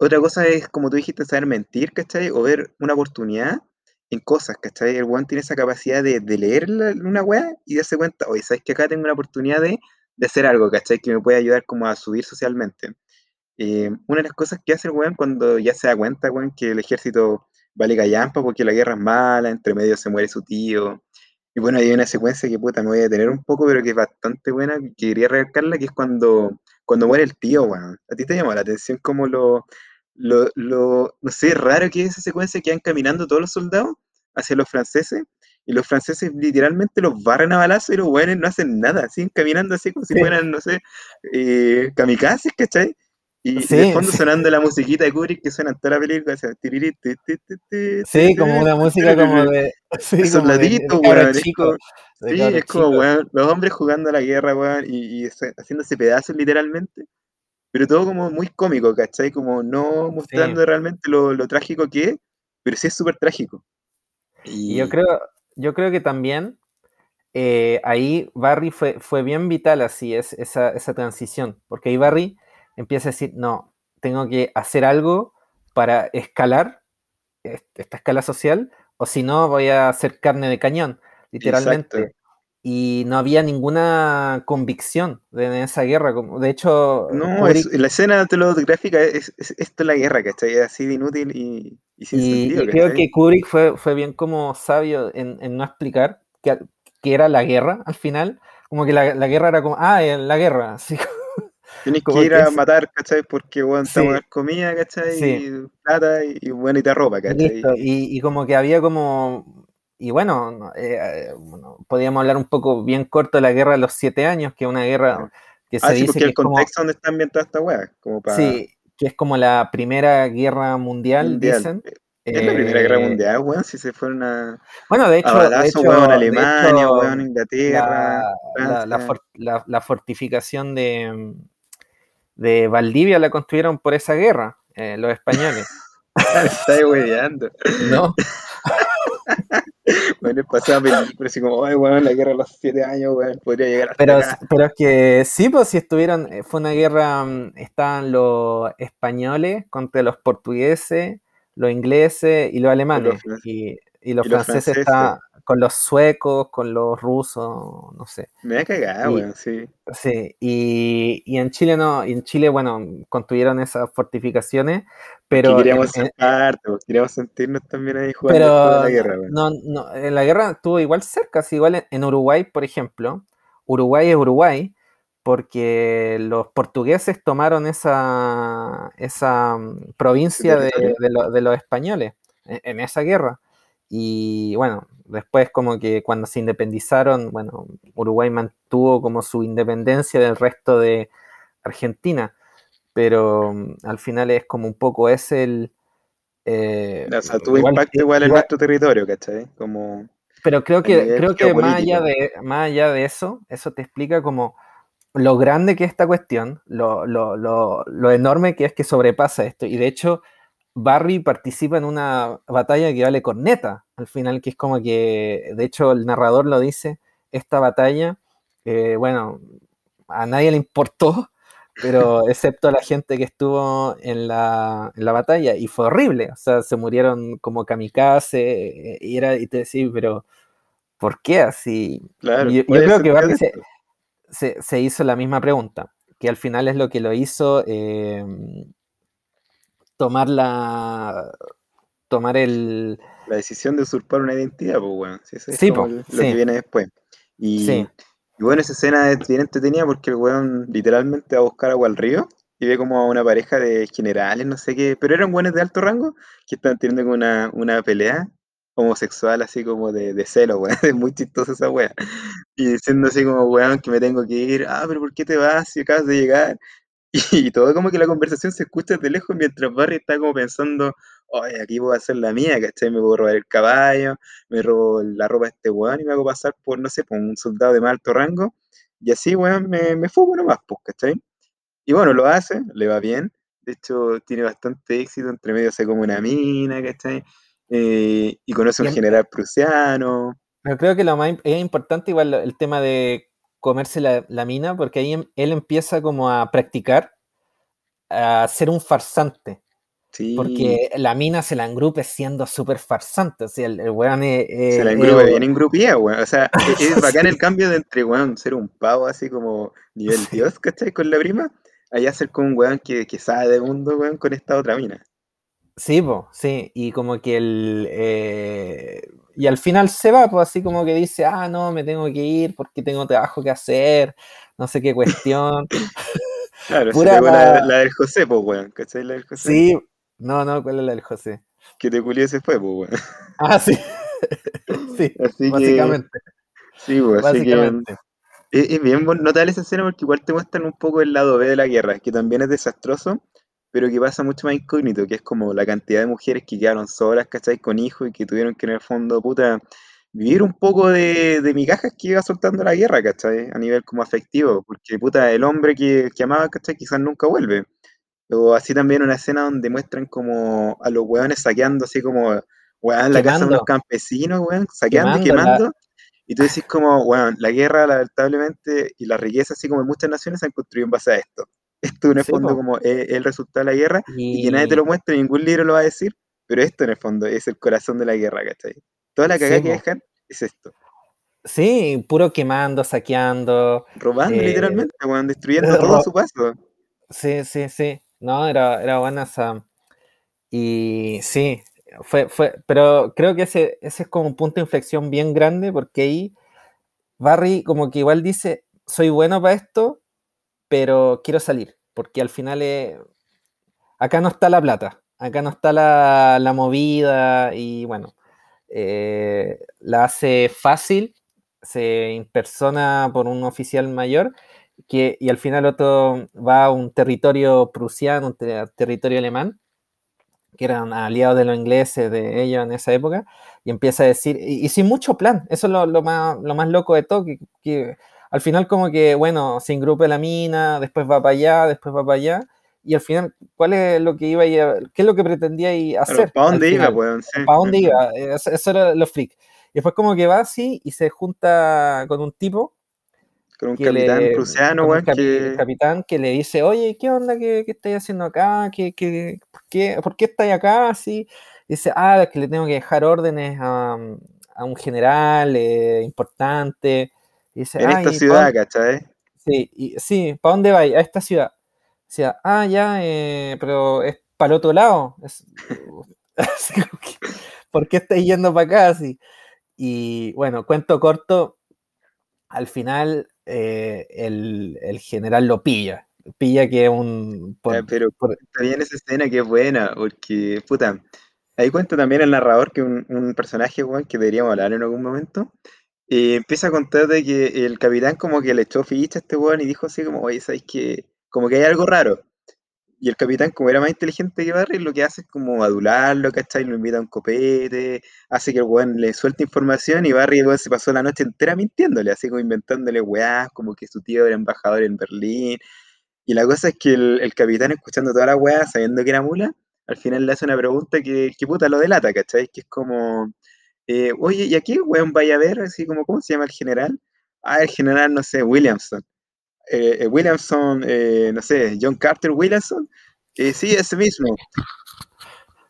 otra cosa es, como tú dijiste, saber mentir, ¿cachai? O ver una oportunidad en cosas, ¿cachai? El weón tiene esa capacidad de, leer una weá y darse cuenta, oye, ¿sabes que acá tengo una oportunidad de, hacer algo, ¿cachai? Que me puede ayudar como a subir socialmente. Eh, una de las cosas que hace el weón cuando ya se da cuenta, weón, que el ejército vale callampa porque la guerra es mala, entre medio se muere su tío. Y bueno, hay una secuencia que puta, me voy a detener un poco, pero que es bastante buena, que quería recalcarla, que es cuando, cuando muere el tío, weón. ¿A ti te llamó la atención como lo, lo, lo, no sé, raro que es esa secuencia que van caminando todos los soldados hacia los franceses? Y los franceses literalmente los barren a balazo y los weones no hacen nada, siguen caminando así como si fueran, no sé, eh, kamikazes, ¿cachai? Y, y Sí, de fondo sí. sonando la musiquita de Kubrick que suena en toda la película, o sea, tiriri, ti, ti, ti, ti, Sí, como una música como de... Sí, cabros weón, Sí, es como, weón, los hombres jugando a la guerra, weón, y, y haciéndose pedazos literalmente, pero todo como muy cómico, ¿cachai? Como no mostrando realmente lo, lo trágico que es, pero sí es súper trágico. Y yo creo, yo creo que también eh, ahí Barry fue, fue bien vital así, es, esa, esa transición, porque ahí Barry empieza a decir, no, tengo que hacer algo para escalar est- esta escala social, o si no voy a hacer carne de cañón, literalmente. Exacto. Y no había ninguna convicción de, esa guerra. como- De hecho, No, es- Kubrick- la escena telegráfica es, es- esto es la guerra, ¿cachai? Es así de inútil y, y sin Y, sentido, y creo ¿cachai? que Kubrick fue, fue bien como sabio en, en no explicar que, que era la guerra al final. Como que la, la guerra era como, ah, eh, la guerra. [laughs] Así Tienes como que ir que a es- matar, ¿cachai? Porque, bueno, Sí. estamos comida, ¿cachai? Sí. Y plata y, bueno, y te ropa, ¿cachai? listo. Y, y como que había como. Y bueno, no, eh, eh, bueno, podíamos hablar un poco bien corto de la guerra de los siete años, que es una guerra que se Ah, sí, dice porque que el es como, contexto donde está ambientada esta weá, como para... sí, que es como la primera guerra mundial, Mundial. dicen. Es la Primera Guerra Eh, Mundial, weón, si se fueron a, Bueno, de a hecho, de balazo, hecho, weón, de Alemania, hecho, weón, Inglaterra, la, la- la- la fortificación de, de Valdivia la construyeron por esa guerra, eh, los españoles. [laughs] Me Está hueveando. ¿No? [laughs] [laughs] Bueno, pasaba película así como, ay, weón, la guerra de los siete años, weón, podría llegar hasta Pero, acá. pero es que sí, pues si estuvieron, eh, fue una guerra, mm, estaban los españoles contra los portugueses, los ingleses y los alemanes. y los y los franceses franceses. estaban con los suecos, con los rusos, no sé. Me weón, sí. Sí, y, y en Chile no, y en Chile, bueno, construyeron esas fortificaciones, pero, que queríamos en- ser parte, queríamos sentirnos también ahí jugando pero la guerra, weón. no, no, en la guerra estuvo igual cerca, igual en, en Uruguay, por ejemplo, Uruguay es Uruguay, porque los portugueses tomaron esa, esa mm, provincia de, de lo- de los españoles en, en esa guerra. Y bueno, después como que cuando se independizaron, bueno, Uruguay mantuvo como su independencia del resto de Argentina, pero mm, al final es como un poco es el... eh, O sea, tuvo igual- impacto igual en nuestro territorio, ¿cachai? Como, pero creo que, creo que más allá, de, más allá de eso, eso te explica como lo grande que es esta cuestión, lo, lo- lo- lo enorme que es que sobrepasa esto. Y de hecho, Barry participa en una batalla que vale corneta, al final, que es como que, de hecho, el narrador lo dice, esta batalla, eh, bueno, a nadie le importó, pero [laughs] excepto a la gente que estuvo en la, en la batalla, y fue horrible, o sea, se murieron como kamikaze, eh, y, era, y te decís, pero ¿por qué así? claro. Yo, yo ¿cuál es el creo que Barry se- se hizo la misma pregunta, que al final es lo que lo hizo eh, tomar la tomar el La decisión de usurpar una identidad, pues, weón. Sí, eso es Sí, po, lo sí. que viene después. Y, Sí. y bueno, esa escena es bien entretenida porque el weón literalmente va a buscar agua al río y ve como a una pareja de generales, no sé qué, pero eran buenos de alto rango que estaban teniendo como una, una pelea homosexual así como de, de celo, weón. [laughs] Es muy chistosa esa weá. Y diciendo así como, weón, que me tengo que ir. Ah, pero ¿por qué te vas si acabas de llegar? Y, todo como que la conversación se escucha desde lejos mientras Barry está como pensando, oye, aquí puedo hacer la mía, ¿cachai? Me puedo robar el caballo, me robo la ropa de este weón y me hago pasar por, no sé, por un soldado de más alto rango. Y así, weón, me, me fugo nomás, pues, ¿cachai? Y bueno, lo hace, le va bien. De hecho, tiene bastante éxito, entre medio se come una mina, ¿cachai? Eh, y conoce a un general prusiano. Pero creo que lo más es importante igual el tema de comerse la, la mina, porque ahí em- él empieza como a practicar, a ser un farsante, Sí, porque la mina se la engrupe siendo súper farsante, o sea, el, el weón es... se la es- engrupe es- bien engrupida, weón. O sea, e- es [laughs] bacán el cambio de entre, weón, ser un pavo así como nivel Sí. dios, ¿cachai? Con la prima, allá ser como un weón que, que sabe de mundo, weón, con esta otra mina. Sí, po, sí, y como que el... eh, y al final se va, pues así como que dice, ah, no, me tengo que ir porque tengo trabajo que hacer, no sé qué cuestión. [laughs] Claro, Pura- la, la del José, pues, weón, ¿cachai? La del José. Sí, no, no, ¿cuál es la del José? Que te culió se fue, pues, weón. Ah, sí. [laughs] sí, Así que, básicamente, sí, pues, así que básicamente. es, es bien notable esa escena porque igual te muestran un poco el lado B de la guerra, que también es desastroso, pero que pasa mucho más incógnito, que es como la cantidad de mujeres que quedaron solas, ¿cachai? Con hijos y que tuvieron que en el fondo, puta, vivir un poco de, de migajas que iba soltando la guerra, ¿cachai? A nivel como afectivo, porque, puta, el hombre que, que amaba, ¿cachai? Quizás nunca vuelve. O así también una escena donde muestran como a los weones saqueando, así como, weón, la casa de unos campesinos, weón, saqueando y Quemando la- quemando. Y tú decís como, weón, la guerra lamentablemente y la riqueza, así como en muchas naciones, se han construido en base a esto. Esto en el Sí, fondo po. como es el resultado de la guerra y que nadie te lo muestra, ningún libro lo va a decir, pero esto en el fondo es el corazón de la guerra, ¿cachai? Toda la cagada Sí, que dejan es esto. sí, puro quemando, saqueando. Robando Eh, literalmente, weón, destruyendo todo a su paso. Sí, sí, sí. No, era, era buena esa. Y sí, fue, fue, pero creo que ese, ese es como un punto de inflexión bien grande porque ahí Barry como que igual dice, soy bueno para esto, pero quiero salir, porque al final es- acá no está la plata, acá no está la, movida y bueno, eh, la hace fácil, se impersona por un oficial mayor que, y al final otro va a un territorio prusiano, un te- territorio alemán, que eran aliados de los ingleses de ellos en esa época, y empieza a decir, y, y sin mucho plan, eso es lo, más, lo más loco de todo, que al final como que, bueno, se ingrupe la mina, después va para allá, después va para allá, y al final, ¿cuál es lo que iba a, qué es lo que pretendía hacer? ¿para dónde iba, weón? Sí. ¿Para dónde iba? Eso, era lo freak. Y después como que va así y se junta con un tipo Con un capitán le- prusiano, weón, capi- que... capitán que le dice, oye, ¿qué onda? ¿Qué, qué estáis haciendo acá? ¿Qué, qué, por, qué, ¿Por qué estáis acá? Así, dice, ah, es que le tengo que dejar órdenes a, a un general eh, importante. Y dice, En "Ah, esta ¿y pa' ciudad, dónde-" ¿cachai? Sí, y, sí, ¿para dónde vais? A esta ciudad. Ah, ya, eh, pero es para el otro lado. Es- [laughs] ¿Por qué estáis yendo para acá? Así. Y bueno, cuento corto, al final eh, el, el general lo pilla. Pilla que es un... por- Ya, pero por- está bien esa escena que es buena, porque, puta, ahí cuenta también el narrador que un, un personaje, weón, que deberíamos hablar en algún momento, eh, empieza a contar de que el capitán como que le echó ficha a este weón y dijo así como, oye, ¿sabes que Como que hay algo raro. Y el capitán, como era más inteligente que Barry, lo que hace es como adularlo, ¿cachai? Lo invita a un copete, hace que el weón le suelte información y Barry, weón, se pasó la noche entera mintiéndole, así como inventándole weás, como que su tío era embajador en Berlín. Y la cosa es que el, el capitán, escuchando toda la weá, sabiendo que era mula, al final le hace una pregunta que, que puta lo delata, ¿cachai? Que es como, eh, oye, ¿y a qué weón vaya a ver? Así como, ¿cómo se llama el general? Ah, el general, no sé, Williamson. Eh, eh, Williamson, eh, no sé, John Carter Williamson. Eh, sí, ese mismo.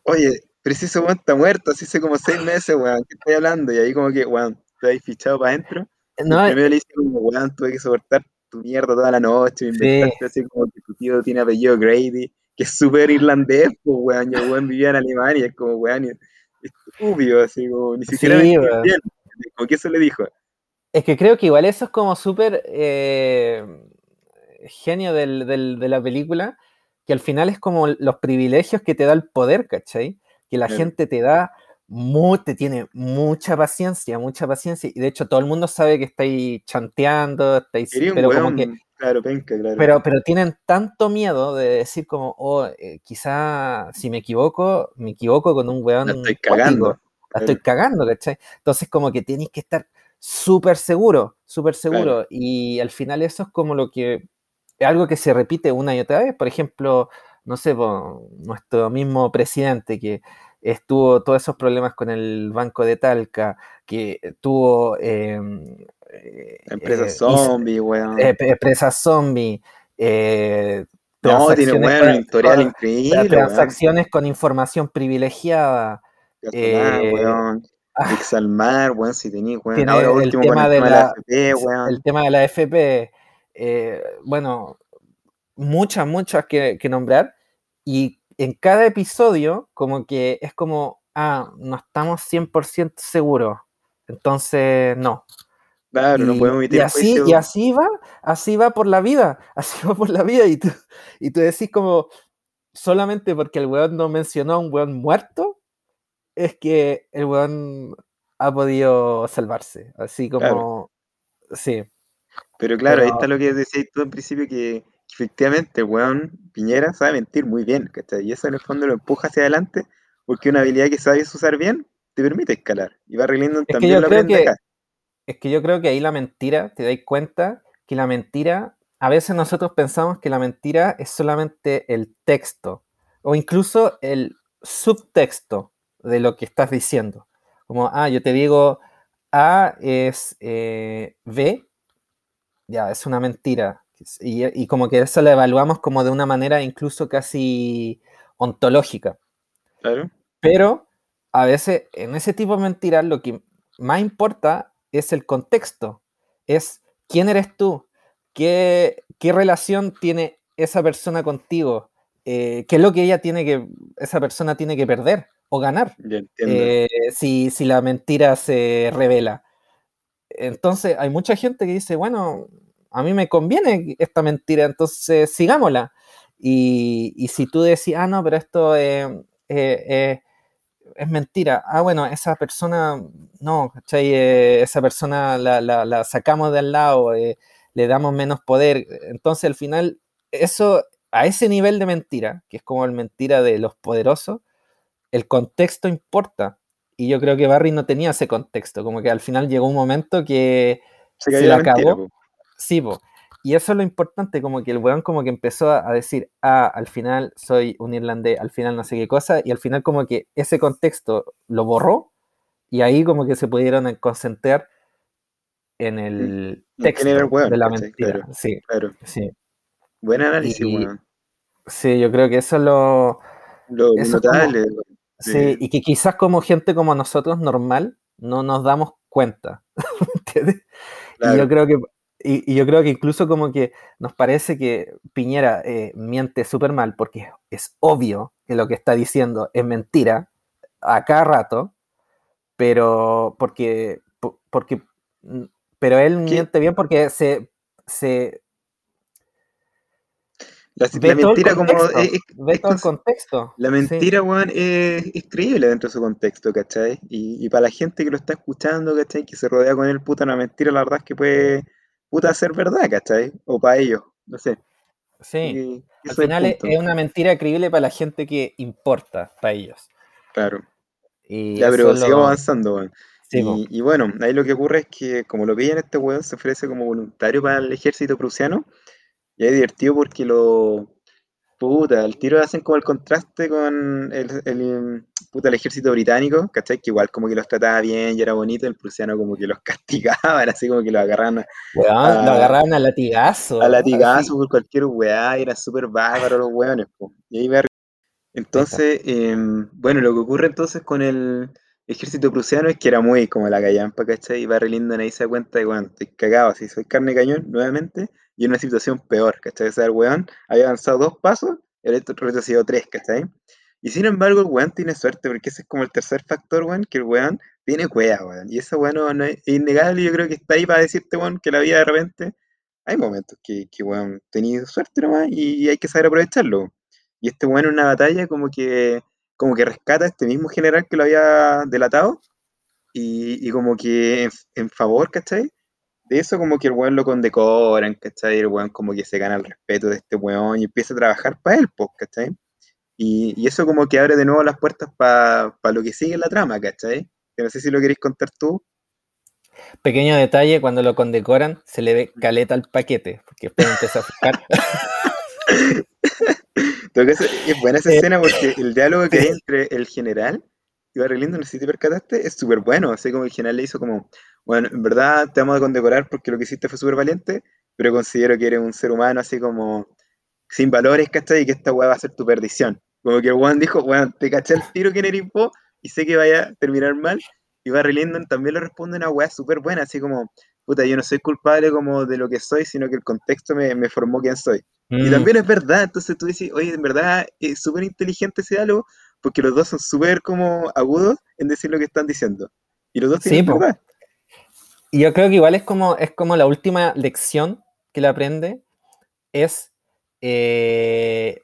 Oye, preciso weón está muerto, así hace como seis meses, weón, ¿qué estoy hablando? Y ahí como que, weón, te habéis fichado para adentro. no, Primero le dice como, weón, tuve que soportar tu mierda toda la noche, me Sí. inventaste así como que tu tío tiene apellido Grady, que es súper irlandés, pues, weón, y el weón vivía en Alemania, es como, weón, estúpido, así como, ni siquiera Sí, mentir weón. bien, como que eso le dijo. Es que creo que igual eso es como súper eh, genio del- del- de la película, que al final es como los privilegios que te da el poder, ¿cachai? Que la gente te da, mu- te tiene mucha paciencia, mucha paciencia, y de hecho todo el mundo sabe que estáis chanteando, estáis, pero como que, claro, penca, claro. pero, pero tienen tanto miedo de decir como, oh, eh, quizá si me equivoco, me equivoco con un weón la estoy cagando. la claro. estoy cagando, ¿cachai? Entonces como que tenéis que estar súper seguro, súper seguro. Y al final eso es como lo que, es algo que se repite una y otra vez. Por ejemplo, no sé, nuestro mismo presidente que estuvo todos esos problemas con el Banco de Talca, que tuvo... em, eh, La empresa eh, zombie, weón. eh, pe- empresa zombie, eh, no, tiene weón, con- historial con- increíble, weón. transacciones con información privilegiada. Gasolina, eh, weón. ah, Exalmar, weón, si tenís, weón. tiene Ahora el último tema con el de tema de la- la FP, weón. el tema de la FP, eh, bueno, muchas, muchas que, que nombrar. Y en cada episodio, como que es como, ah, no estamos 100% seguros. Entonces, no. Claro, no Y- podemos y emitir así, juicio. y así va, así va por la vida, [laughs] así va por la vida. Y tú, y tú decís como, solamente porque el weón no mencionó a un weón muerto, es que el weón ha podido salvarse. Así como, Claro. sí. Pero claro, ahí está lo que decías tú en principio, que, efectivamente el weón Piñera sabe mentir muy bien, ¿cachai? Y eso en el fondo lo empuja hacia adelante, porque una habilidad que sabes usar bien te permite escalar. Y Barry Lyndon que también aprende que- acá. Es que yo creo que ahí la mentira, te dais cuenta que la mentira, a veces nosotros pensamos que la mentira es solamente el texto o incluso el subtexto de lo que estás diciendo. Como, ah, yo te digo, A es eh, B, ya, es una mentira. Y, y como que eso lo evaluamos como de una manera incluso casi ontológica. Claro. Pero a veces en ese tipo de mentiras lo que más importa es el contexto, es quién eres tú, qué, qué relación tiene esa persona contigo, eh, qué es lo que ella tiene que, esa persona tiene que perder o ganar eh, si, si la mentira se revela. Entonces hay mucha gente que dice, bueno, a mí me conviene esta mentira, entonces sigámosla. Y, y si tú decís, ah, no, pero esto eh, eh, eh, es mentira, ah, bueno, esa persona, no, ¿cachai? Eh, esa persona la, la- la sacamos de al lado, eh, le damos menos poder. Entonces al final, eso, a ese nivel de mentira, que es como el mentira de los poderosos, el contexto importa. Y yo creo que Barry no tenía ese contexto, como que al final llegó un momento que Se se mentira, acabó. po. Sí, po. Y eso es lo importante, como que el weón como que empezó a, decir, ah, al final soy un irlandés, al final no sé qué cosa, y al final como que ese contexto lo borró Y ahí como que se pudieron concentrar en el texto el weón, de la mentira. Claro. Sí, Claro. sí. Buen análisis, Y- weón. Sí, yo creo que eso es lo... Lo, eso es como- notable. weón. Sí, y que quizás como gente como nosotros normal no nos damos cuenta. [laughs] Y yo creo que y, y yo creo que incluso como que nos parece que Piñera eh, miente súper mal porque es obvio que lo que está diciendo es mentira a cada rato, pero porque, po- porque mm, pero él ¿Qué? miente bien porque se, se La, mentira como... es- es- todo el contexto. La sí. mentira, weón, es, es creíble dentro de su contexto, ¿cachai? Y, y para la gente que lo está escuchando, ¿cachai? Que se rodea con él, puta, una mentira, la verdad es que puede, puta, ser verdad, ¿cachai? O para ellos, no sé. Sí. Y Al final es, una mentira creíble para la gente que importa para ellos. Claro. Y Ya, pero lo- sigamos avanzando, weón. sí. Y, y bueno, ahí lo que ocurre es que como lo pillan este weón, se ofrece como voluntario para el ejército prusiano. Y es divertido porque lo... Puta, el tiro hacen como el contraste con el, el, puta, el ejército británico, ¿cachai? Que igual como que los trataba bien y era bonito, el prusiano como que los [laughs] castigaban, así como que los agarraban a, Weón, Ah, lo agarraban a latigazo. a latigazo así. por cualquier weá, y era súper bárbaro los weones, po. Y ahí va Entonces, em, bueno, lo que ocurre entonces con el ejército prusiano es que era muy como la callampa, ¿cachai? Y Barry Lyndon ahí se da cuenta de, bueno, estoy cagado, así soy carne cañón nuevamente, y en una situación peor, ¿cachai? O sea, el weón había avanzado dos pasos, el otro retrocedió tres, ¿cachai? Y sin embargo, el weón tiene suerte, porque ese es como el tercer factor, weón, que el weón tiene cueva, weón. Y eso, weón, no, es, innegable, yo creo que está ahí para decirte, weón, que la vida de repente, hay momentos que, que weón, tenido suerte nomás y, y hay que saber aprovecharlo. Y este weón en una batalla como que, como que rescata a este mismo general que lo había delatado y, y como que en, en favor, ¿cachai? De eso como que el weón lo condecoran, ¿cachai? El weón como que se gana el respeto de este weón y empieza a trabajar para él, pues, ¿cachai? Y, y eso como que abre de nuevo las puertas para lo que sigue en la trama, ¿cachai? Que no sé si lo queréis contar tú. Pequeño detalle, cuando lo condecoran, se le ve caleta al paquete, porque después empieza a fijar. [laughs] Es buena esa Eh, escena porque el diálogo que hay entre el general y Barry Lyndon, no sé si te percataste, es súper bueno. Así como el general le hizo como, bueno, en verdad te vamos a condecorar porque lo que hiciste fue súper valiente, pero considero que eres un ser humano así como sin valores, ¿cachai? Y que esta weá va a ser tu perdición. Como que weón dijo, weón, te caché el tiro que eres vos y sé que vaya a terminar mal. Y Barry Lyndon también le responde una weá súper buena, así como, puta, yo no soy culpable como de lo que soy, sino que el contexto me, me formó quien soy. Y Mm, también es verdad, entonces tú dices, oye, en verdad es súper inteligente ese diálogo, porque los dos son súper como agudos en decir lo que están diciendo. Y los dos Sí, tienen po. verdad. Y yo creo que igual es como, es como la última lección que le aprende, es eh,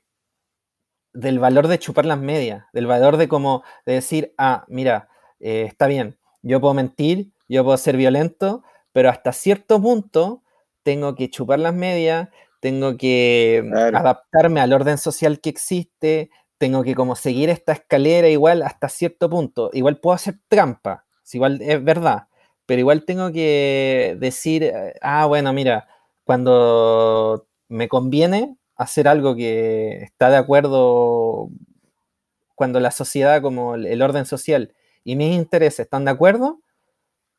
del valor de chupar las medias, del valor de como de decir, ah, mira, eh, está bien, yo puedo mentir, yo puedo ser violento, pero hasta cierto punto tengo que chupar las medias, tengo que mm, Claro. adaptarme al orden social que existe, tengo que como seguir esta escalera igual hasta cierto punto. Igual puedo hacer trampa, si igual es verdad, pero igual tengo que decir, ah, bueno, mira, cuando me conviene hacer algo que está de acuerdo, cuando la sociedad, como el, orden social y mis intereses están de acuerdo,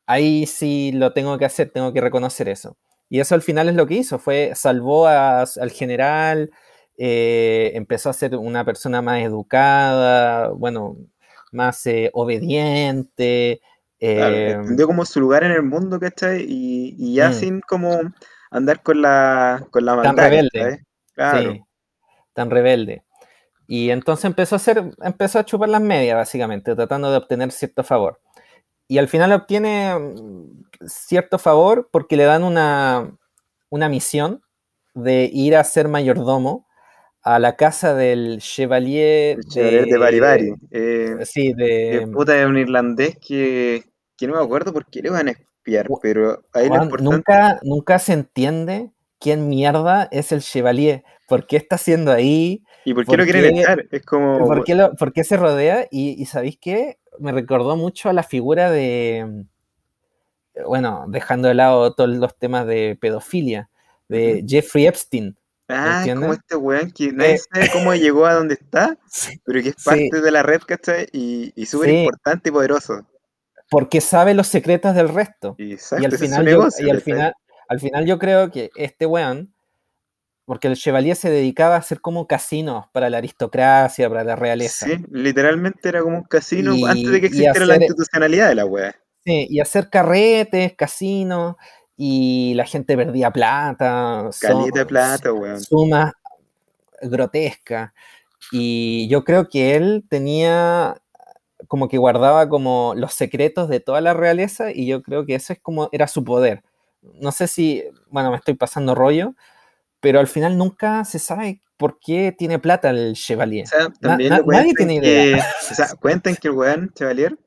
ahí sí lo tengo que hacer, tengo que reconocer eso. Y eso al final es lo que hizo, fue salvó a- al general, eh, empezó a ser una persona más educada, bueno, más eh, obediente. Claro, eh, entendió como su lugar en el mundo, ¿cachai? Y, y ya Mm. sin como andar con la, con la Tan maldad, rebelde. Claro. Sí, tan rebelde. Y entonces empezó a hacer, empezó a chupar las medias, básicamente, tratando de obtener cierto favor. Y al final obtiene mm, cierto favor porque le dan una, una misión de ir a ser mayordomo a la casa del Chevalier El Chevalier de Bari Eh, Sí, de. puta es un irlandés que, que no me acuerdo por qué le van a espiar, pero ahí lo Juan, importante. nunca, nunca se entiende quién mierda es el Chevalier. ¿Por qué está haciendo ahí? ¿Y por qué ¿por lo quieren echar? Es como. ¿Por qué, lo- por qué se rodea? Y, y ¿sabéis qué? Me recordó mucho a la figura de, bueno, dejando de lado todos los temas de pedofilia, de Jeffrey Epstein. Ah, como este weón que nadie Eh. sabe cómo [laughs] llegó a donde está, pero que es Sí. parte de la red, ¿cachai? Y, y súper Sí. importante y poderoso. porque sabe los secretos del resto. Exacto, Y al ese es su final, yo, negocio, y al ¿cachai? final, al final yo creo que este weón, porque el Chevalier se dedicaba a hacer como casinos para la aristocracia, para la realeza. Sí, literalmente era como un casino Y- antes de que existiera la hacer- institucionalidad de la wea. Sí, y hacer carretes, casinos, y la gente perdía plata, so- Calita de plata, weón. sumas grotescas. Y yo creo que él tenía como que guardaba como los secretos de toda la realeza y yo creo que eso es como era su poder. No sé si, bueno, me estoy pasando rollo, pero al final nunca se sabe por qué tiene plata el Chevalier. O sea, también na- nadie tiene que, idea. o sea, cuentan que el weón Chevalier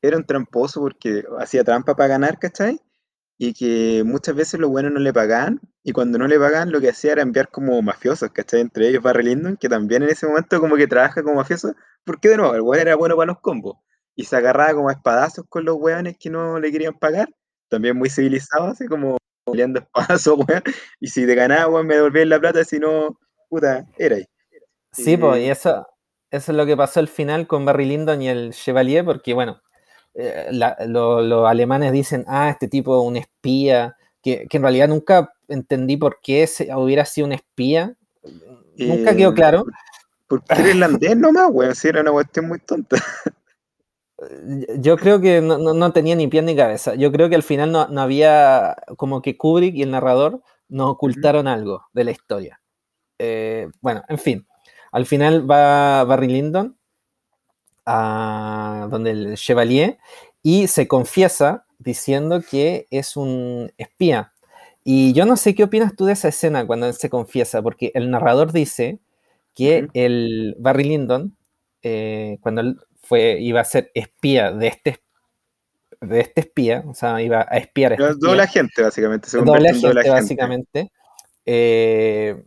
era un tramposo porque hacía trampa para ganar, ¿cachai? Y que muchas veces los buenos no le pagaban, y cuando no le pagaban lo que hacía era enviar como mafiosos, ¿cachai? Entre ellos Barry Lyndon, que también en ese momento como que trabaja como mafioso, porque de nuevo, el weón era bueno para los combos, y se agarraba como a espadazos con los weones que no le querían pagar, también muy civilizado, así como peleando espadazos, [laughs] weón, y si te ganaba, weón, me devolvían la plata, si no, puta, era ahí. Sí, pues, y eso, eso es lo que pasó al final con Barry Lyndon y el Chevalier, porque bueno, eh, la- lo- los alemanes dicen, ah, este tipo es un espía, que, que en realidad nunca entendí por qué se- hubiera sido un espía. Nunca quedó Eh, claro. Porque era irlandés nomás, weón, sí, era una cuestión muy tonta. [laughs] Yo creo que no, no- no tenía ni pie ni cabeza. Yo creo que al final no, no había, como que Kubrick y el narrador nos ocultaron algo de la historia. Eh, bueno, en fin, al final va Barry Lyndon a donde el Chevalier y se confiesa diciendo que es un espía. Y yo no sé qué opinas tú de esa escena cuando él se confiesa, porque el narrador dice que el Barry Lyndon, eh, cuando él fue, iba a ser espía de este, de este espía, o sea, iba a espiar a este doble agente, básicamente. Se doble agente, doble agente. básicamente. eh,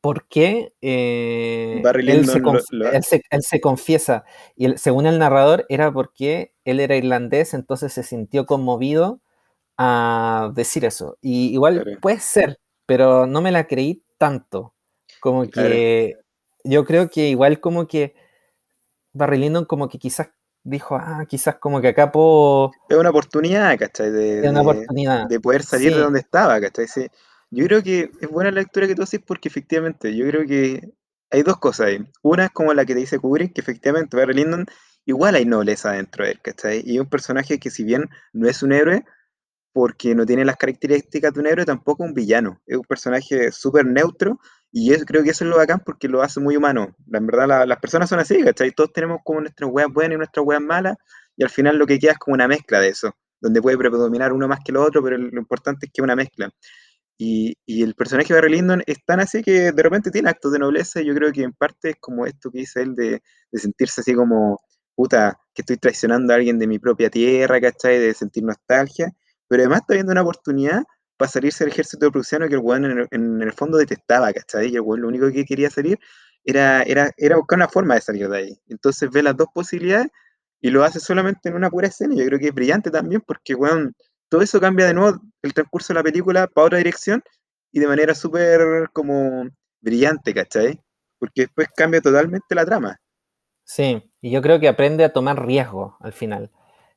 ¿Por qué eh, Barry él, se lo- lo- él se- él se confiesa? Y según el narrador, era porque él era irlandés, entonces se sintió conmovido a decir eso. Y igual Claro. puede ser, pero no me la creí tanto. Como Claro. que yo creo que igual como que Barry Lyndon como que quizás dijo, ah, quizás como que acá puedo... Es una oportunidad, ¿cachai? De, Es una de- oportunidad. de poder salir Sí. de donde estaba, ¿cachai? Sí. Yo creo que es buena la lectura que tú haces porque efectivamente, yo creo que hay dos cosas ahí. Una es como la que te dice Kubrick, que efectivamente Barry Lyndon, igual hay nobleza dentro de él, ¿cachai? Y un personaje que si bien no es un héroe, porque no tiene las características de un héroe, tampoco un villano. Es un personaje súper neutro y yo creo que eso es lo bacán porque lo hace muy humano. La, en verdad la- las personas son así, ¿cachai? Todos tenemos como nuestras weas buenas y nuestras weas malas y al final lo que queda es como una mezcla de eso, donde puede predominar uno más que lo otro, pero lo importante es que es una mezcla. Y, y el personaje de Barry Lyndon es tan así que de repente tiene actos de nobleza y yo creo que en parte es como esto que dice él de, de sentirse así como, puta, que estoy traicionando a alguien de mi propia tierra, ¿cachai? De sentir nostalgia, pero además está viendo una oportunidad para salirse del ejército prusiano que el weón en, el- en el fondo detestaba, ¿cachai? Y el weón lo único que quería salir era, era, era buscar una forma de salir de ahí. Entonces ve las dos posibilidades y lo hace solamente en una pura escena. Yo creo que es brillante también porque, weón, todo eso cambia de nuevo el transcurso de la película para otra dirección y de manera súper como brillante, ¿cachai? Porque después cambia totalmente la trama. Sí, y yo creo que aprende a tomar riesgo al final.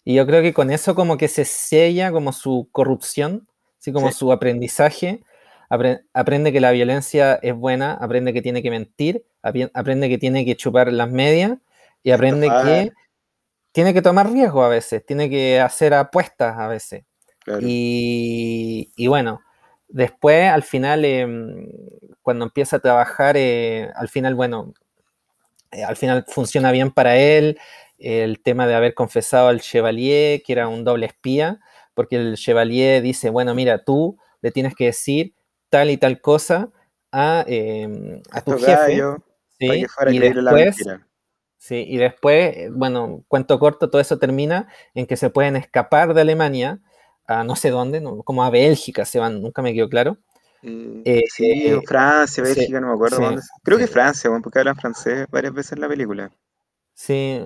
Y yo creo que con eso como que se sella como su corrupción, así como Sí. su aprendizaje. Apre- aprende que la violencia es buena, aprende que tiene que mentir, aprende que tiene que chupar las medias y aprende Estafar. que tiene que tomar riesgo a veces, tiene que hacer apuestas a veces. Claro. Y, y bueno, después al final, em, cuando empieza a trabajar, eh, al final, bueno, eh, al final funciona bien para él el tema de haber confesado al Chevalier, que era un doble espía, porque el Chevalier dice, bueno, mira, tú le tienes que decir tal y tal cosa a, em, a tu Estos jefe. para ¿sí? que Y la después. Sí, y después, eh, bueno, cuento corto, todo eso termina en que se pueden escapar de Alemania a no sé dónde, no- como a Bélgica se van, nunca me quedó claro. Eh, Eh, sí, eh, Francia, sí, Bélgica, no me acuerdo sí, dónde. Creo que. Francia, porque hablan francés varias veces en la película. Sí,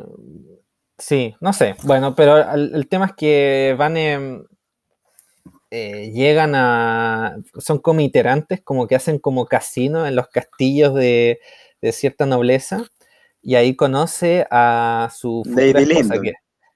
sí, no sé. Bueno, pero el, el tema es que van, em, eh, llegan a, son como iterantes, como que hacen como casino en los castillos de, de cierta nobleza, y ahí conoce a su Lady Lyndon. que,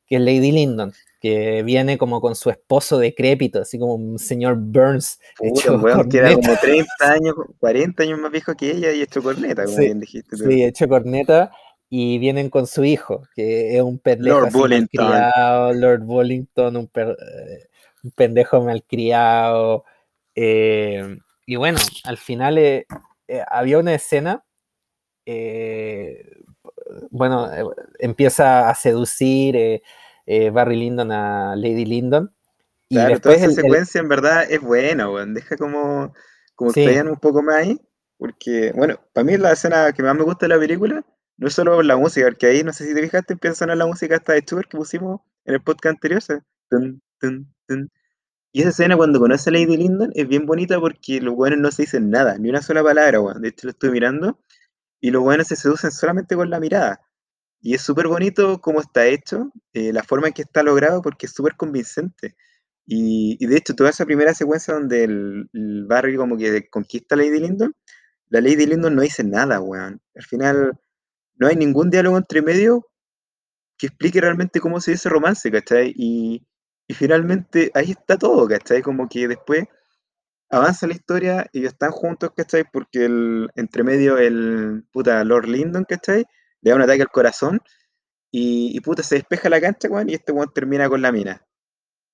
que es Lady Lyndon, que viene como con su esposo decrépito, así como un señor Burns. Puta, hecho weón que era como 30 años, 40 años más viejo que ella y hecho corneta, como Sí, bien dijiste. Sí, hecho corneta. Y vienen con su hijo, que es un pendejo Lord Bullington. malcriado, Lord Bullington, un, per- eh, un pendejo malcriado. eh, y bueno, al final eh, eh, había una escena, eh, bueno, eh, empieza a seducir Barry Lyndon a Lady Lyndon. Y Claro, toda después esa el- el- secuencia en verdad es buena, weón. Deja como, como Sí. explayan un poco más ahí. Porque, bueno, para mí la escena que más me gusta de la película no solo la música, porque ahí, no sé si te fijaste, empieza a sonar la música hasta de Schubert que pusimos en el podcast anterior. Y esa escena cuando conoce a Lady Lyndon es bien bonita porque los buenos no se dicen nada, ni una sola palabra, weón. De hecho, lo estoy mirando y los buenos se seducen solamente con la mirada. Y es súper bonito cómo está hecho, eh, la forma en que está logrado, porque es súper convincente. Y, de hecho, toda esa primera secuencia donde el, Barry como que conquista a Lady Lyndon, la Lady Lyndon no dice nada, weón. Al final no hay ningún diálogo entre medio que explique realmente cómo se dio ese romance, ¿cachai? Y, y finalmente ahí está todo, ¿cachai? Como que después avanza la historia y ellos están juntos, ¿cachai? Porque el, entre medio el puta Lord Lyndon, ¿cachai? Le da un ataque al corazón y, y puta se despeja la cancha, weón, y este weón termina con la mina.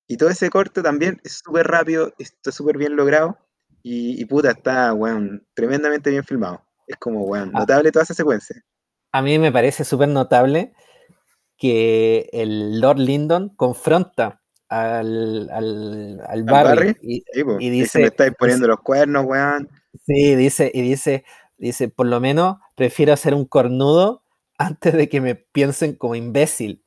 Y todo ese corte también es súper rápido, está súper bien logrado y, y puta está, weón, tremendamente bien filmado. Es como, weón, Ah. notable toda esa secuencia. A mí me parece súper notable que el Lord Lyndon confronta al, al, al Barry, y, Sí, po, y dice, me estáis poniendo los cuernos, weón. sí, dice, y dice, dice, por lo menos prefiero ser un cornudo antes de que me piensen como imbécil.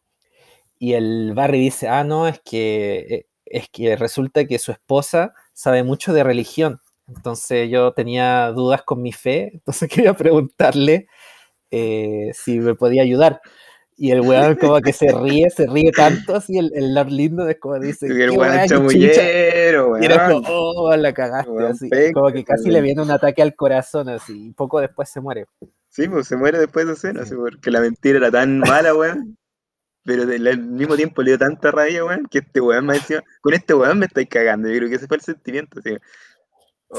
Y el Barry dice, ah, no, es que, eh, es que resulta que su esposa sabe mucho de religión. Entonces yo tenía dudas con mi fe, [laughs] entonces quería preguntarle eh, si me podía ayudar. Y el weón [laughs] como que se ríe, se ríe tanto, así el, el Lord Lindo es como dice, Y el "¿Qué weón weá, qué chucha?". chamullero, Y era weón. como, oh, la cagaste, Weón así, como que casi le weón. viene un ataque al corazón, así, y poco después se muere. Sí, pues se muere después de escena, Sí. porque la mentira era tan mala, weón. Pero al mismo tiempo le dio tanta rabia, weón, que este weón me decía, con este weón me estáis cagando. Yo creo que ese fue el sentimiento, así.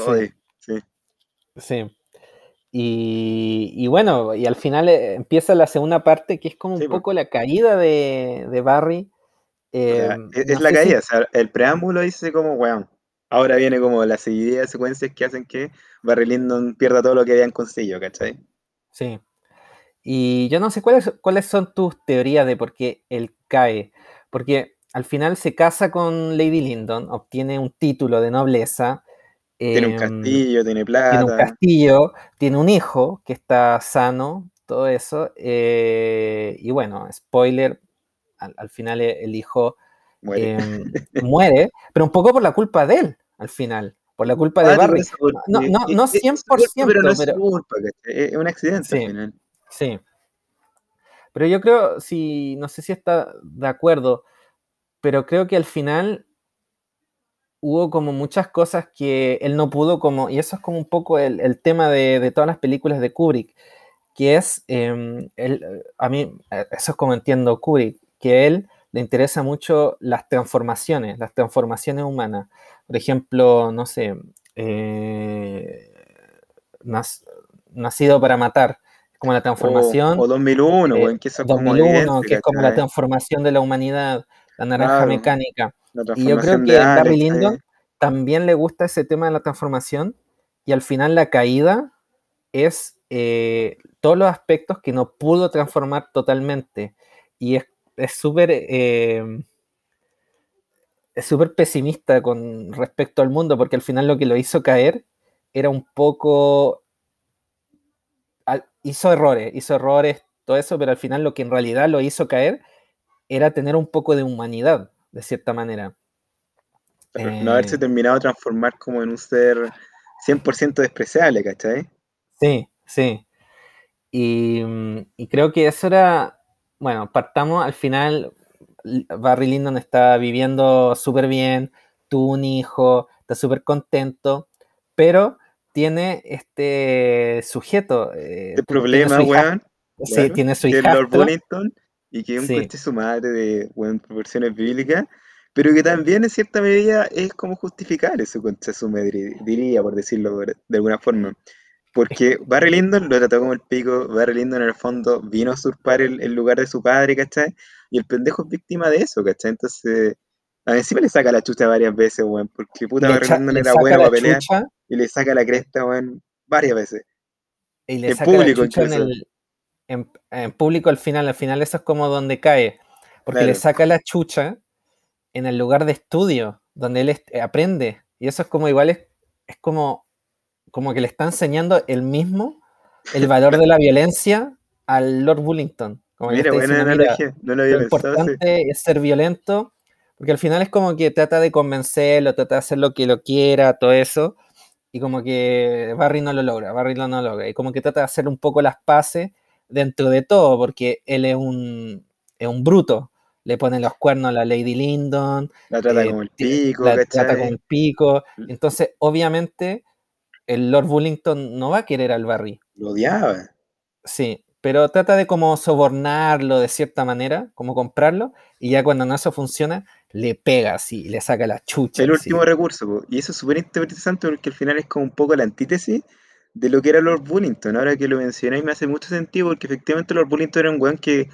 Ay, sí. Sí. Y, y bueno, y al final eh, empieza la segunda parte, que es como un poco la caída de, de Barry. O sea, Eh, es, no es la si- caída, o sea, el preámbulo dice como, weón. Ahora viene como la seguidilla de secuencias que hacen que Barry Lyndon pierda todo lo que habían conseguido, ¿cachai? Sí. Y yo no sé cuáles, cuáles son tus teorías de por qué él cae. Porque al final se casa con Lady Lyndon, obtiene un título de nobleza. Tiene un em, castillo, tiene tiene un plata. castillo, tiene un hijo que está sano, todo eso. eh, y bueno, spoiler, al, al final e- el hijo Muere. em, [laughs] muere, pero un poco por la culpa de él, al final, por la culpa de Ah, Barry. No, no, no es- es su culpa, 100%, pero no es pero- culpa. Es un accidente Sí. al final. Sí. Pero yo creo, si, no sé si está de acuerdo, pero creo que al final hubo como muchas cosas que él no pudo, como, y eso es como un poco el, el tema de, de todas las películas de Kubrick, que es, em, él, a mí, eh, eso es como entiendo Kubrick, que a él le interesa mucho las transformaciones, las transformaciones humanas. Por ejemplo, no sé, eh, Nac- Nacido para Matar, como la transformación. O, o 2001, eh, que eso es como 2001, evidente, que es como la transformación de la humanidad, la naranja Claro. mecánica. Y yo creo que a Barry Lyndon también le gusta ese tema de la transformación y al final la caída es eh, todos los aspectos que no pudo transformar totalmente. Y es es súper eh, es súper pesimista con respecto al mundo porque al final lo que lo hizo caer era un poco al- hizo errores, hizo errores, todo eso, pero al final lo que en realidad lo hizo caer era tener un poco de humanidad, de cierta manera. Pero no haberse Eh, terminado de transformar como en un ser 100% despreciable, ¿cachai? Sí, sí. Y, y creo que eso era, bueno, partamos al final, Barry Lyndon está viviendo súper bien, tuvo un hijo, está súper contento, pero tiene este sujeto, eh, Este problema, weón, sí, claro, tiene su es Lord hijastro, Bullington, y que un Sí. coche su madre de weón, proporciones bíblicas, pero que también en cierta medida es como justificar ese concha su madre, diría, por decirlo de alguna forma. Porque Barry Lyndon lo trató como el pico, Barry Lyndon en el fondo vino a usurpar el, el lugar de su padre, ¿cachai? Y el pendejo es víctima de eso, ¿cachai? Entonces, a encima le saca la chucha varias veces, weón, porque puta Barry Lyndon era bueno la para pelear chucha y le saca la cresta, weón, varias veces. y le En saca la público chucha en, el, en, en público al final. Al final eso es como donde cae. Porque le Claro. saca la chucha en el lugar de estudio, donde él est- aprende. Y eso es como igual, es, es como, como que le está enseñando él mismo el [laughs] valor de la violencia al Lord Bullington. Como le Mira, buena diciendo, "Mira, analogía, no lo había lo pensado importante es ser violento, porque al final es como que trata de convencerlo, trata de hacer lo que lo quiera, todo eso, y como que Barry no lo logra, Barry no lo logra, y como que trata de hacer un poco las paces dentro de todo, porque él es un, es un bruto, le pone los cuernos a la Lady Lyndon, La trata eh, como el pico, la trata ¿cachai? con el pico, entonces obviamente el Lord Bullington no va a querer al Barry, Lo odiaba. Sí, pero trata de como sobornarlo de cierta manera, como comprarlo, y ya cuando no eso funciona, le pega así, le saca la chucha. El así. último recurso, po. y eso es súper interesante porque al final es como un poco la antítesis de lo que era Lord Bullington. Ahora que lo mencionáis me hace mucho sentido porque efectivamente Lord Bullington era un weón que,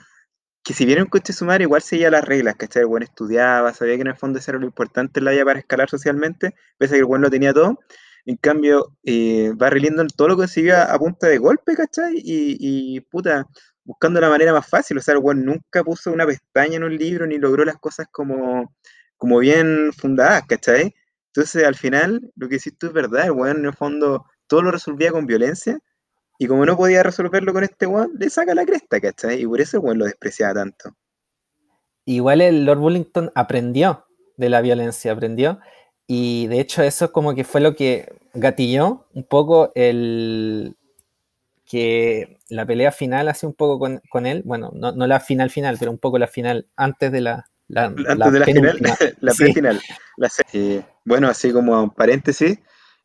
que si bien era un coche su madre, igual seguía las reglas, ¿cachai? El weón estudiaba, sabía que en el fondo eso era lo importante en la vida para escalar socialmente, pese a que el weón lo tenía todo. En cambio, eh, Barry Lyndon todo lo conseguía a punta de golpe, ¿cachai? Y, y puta, buscando la manera más fácil. O sea, el weón nunca puso una pestaña en un libro ni logró las cosas como, como bien fundadas, ¿cachai? Entonces, al final, lo que hiciste es verdad, el weón en el fondo todo lo resolvía con violencia, y como no podía resolverlo con este weón, le saca la cresta, ¿cachai? Y por eso el weón lo despreciaba tanto. Igual el Lord Bullington aprendió de la violencia, aprendió, y de hecho eso como que fue lo que gatilló un poco el que la pelea final hace un poco con, con él, bueno, no, no la final final, pero un poco la final antes de la, la, Antes la de la final, [laughs] la Sí. pre-final. Bueno, así como un paréntesis,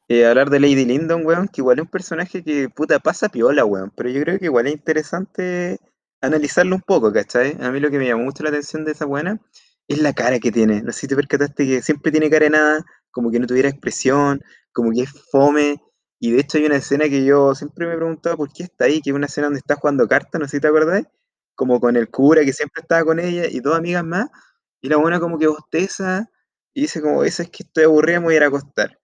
eh, hablar de Lady Lyndon, weón, que igual es un personaje que puta pasa piola, weón, pero yo creo que igual es interesante analizarlo un poco, ¿cachai? A mí lo que me llamó mucho la atención de esa buena es la cara que tiene. No sé si te percataste que siempre tiene cara de nada, como que no tuviera expresión, como que es fome. Y de hecho hay una escena que yo siempre me he preguntado por qué está ahí, que es una escena donde está jugando cartas, no sé si te acordás, como con el cura que siempre estaba con ella y dos amigas más, y la buena como que bosteza y dice como, esa es que estoy aburrida, me voy a ir a acostar.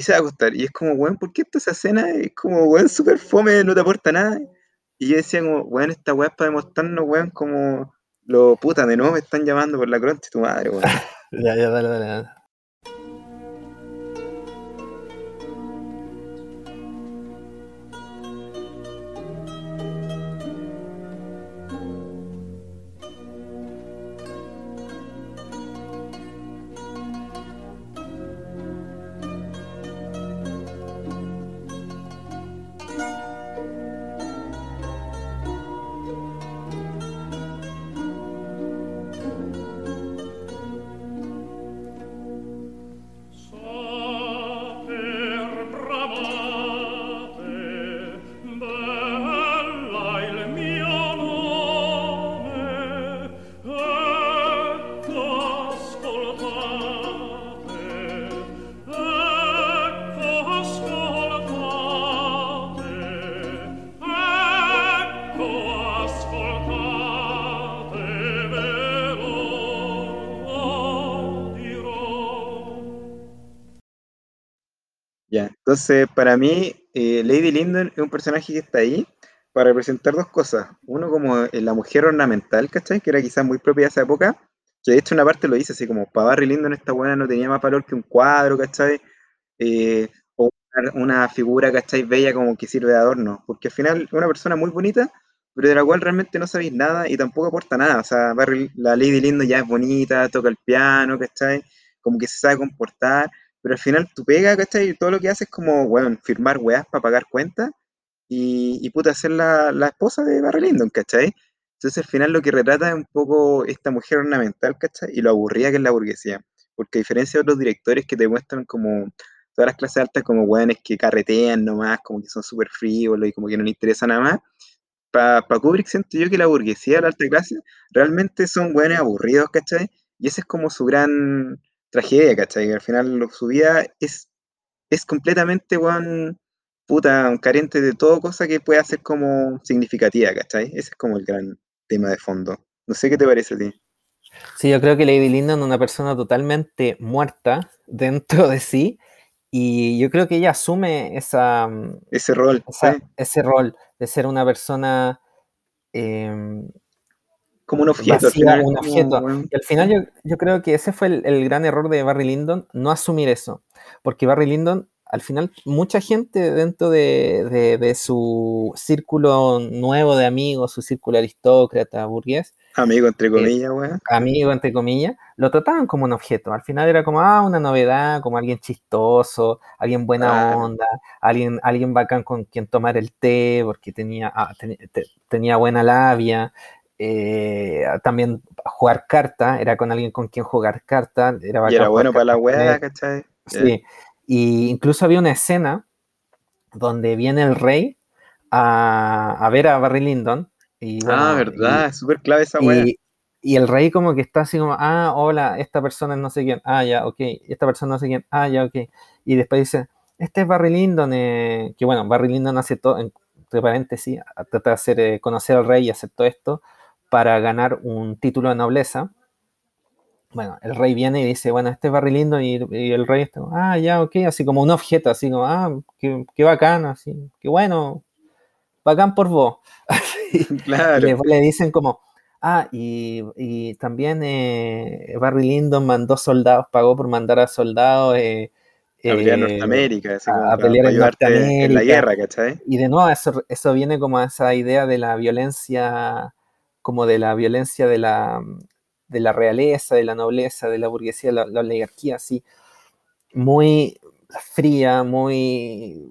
Y se va a acostar. Y es como, weón, ¿por qué esta escena es como, weón, súper fome, no te aporta nada? Y yo decía como, weón, esta weá es para demostrarnos, weón, como lo puta, de nuevo me están llamando por la croncha tu madre, weón. [laughs] Ya, ya, dale, dale, dale. Entonces para mí, eh, Lady Lyndon es un personaje que está ahí para representar dos cosas. Uno como la mujer ornamental, ¿cachai? Que era quizás muy propia de esa época, que de hecho una parte lo dice así como, para Barry Lyndon esta buena no tenía más valor que un cuadro, ¿cachai? Eh, o una, una figura, ¿cachai? Bella como que sirve de adorno, porque al final una persona muy bonita, pero de la cual realmente no sabéis nada y tampoco aporta nada. O sea, Barry- la Lady Lyndon ya es bonita, toca el piano, ¿cachai? Como que se sabe comportar, pero al final tu pega, ¿cachai? Y todo lo que hace es como, bueno, firmar weas para pagar cuentas y, y puta, ser la, la esposa de Barry Lyndon, ¿cachai? Entonces al final lo que retrata es un poco esta mujer ornamental, ¿cachai? Y lo aburrida que es la burguesía. Porque a diferencia de otros directores que te muestran como todas las clases altas como weones que carretean nomás, como que son súper frívolos y como que no les interesa nada más, para Kubrick siento yo que la burguesía la alta clase realmente son buenos aburridos, ¿cachai? Y esa es como su gran tragedia, ¿cachai? Que al final su vida es, es completamente, weón, puta, carente de todo cosa que pueda ser como significativa, ¿cachai? Ese es como el gran tema de fondo. No sé qué te parece a ti. Sí, yo creo que Lady Lyndon es una persona totalmente muerta [laughs] dentro de sí y yo creo que ella asume esa, mm, Ese rol, esa- ¿sí? ese rol de ser una persona em, Como un objeto, al final. un objeto. weón, Y al final yo, yo creo que ese fue el, el gran error de Barry Lyndon, no asumir eso. Porque Barry Lyndon, al final, mucha gente dentro de, de- de su círculo nuevo de amigos, su círculo aristócrata, burgués, amigo, entre comillas, weón. amigo, entre comillas, lo trataban como un objeto. Al final era como, ah, una novedad, como alguien chistoso, alguien buena Claro. onda, alguien, alguien bacán con quien tomar el té, porque tenía, ah, teni- te- tenía buena labia. Eh, también jugar carta, era con alguien con quien jugar carta, era Y era bueno para la él. ¿cachai? Sí. Y incluso había una escena donde viene el rey a, a ver a Barry Lyndon. Y, ah, verdad, es súper clave esa weá. y, y el rey como que está así como, ah, hola, esta persona no sé quién, ah, ya, ok, esta persona no sé quién, ah, ya, ok. Y después dice, este es Barry Lyndon, eh", que bueno, Barry Lyndon hace todo, entre paréntesis, trata de hacer, eh, conocer al rey y hacer todo esto para ganar un título de nobleza. Bueno, el rey viene y dice, bueno, este es Barry Lyndon y, y el rey está, ah, ya, ok, así como un objeto, así como, ah, qué, qué bacán, así, qué bueno, bacán por vos. [laughs] Claro. después le dicen como, ah, y, y también eh, Barry Lyndon mandó soldados, pagó por mandar a soldados eh, a pelear en eh, Norteamérica, así a- a pelear en ayudarte en la Norteamérica. guerra, ¿cachai? y de nuevo eso, eso viene como a esa idea de la violencia, como de la violencia de la, de la realeza, de la nobleza, de la burguesía, la, la oligarquía, así, muy fría, muy...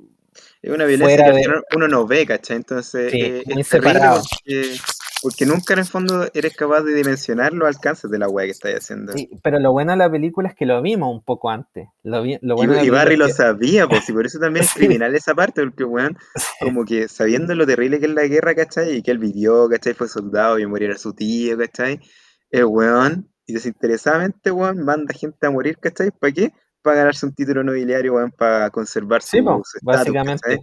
Es una violencia que de- uno no ve, ¿cachai? Entonces Sí, eh, muy es separado. porque, porque nunca en el fondo eres capaz de dimensionar los alcances de la weá que estás haciendo. sí, pero lo bueno de la película es que lo vimos un poco antes. Lo, vi- lo Y, bueno y película Barry lo que- sabía, pues, y por eso también es [laughs] Sí. criminal esa parte, porque, weón, como que sabiendo lo terrible que es la guerra, ¿cachai? Y que él vivió, ¿cachai? Fue soldado y morir a su tío, ¿cachai? El weón, y desinteresadamente, weón, manda gente a morir, ¿cachai? ¿Para qué? Para ganarse un título nobiliario, weón, para conservar su, Sí, po, su básicamente. ¿cachai?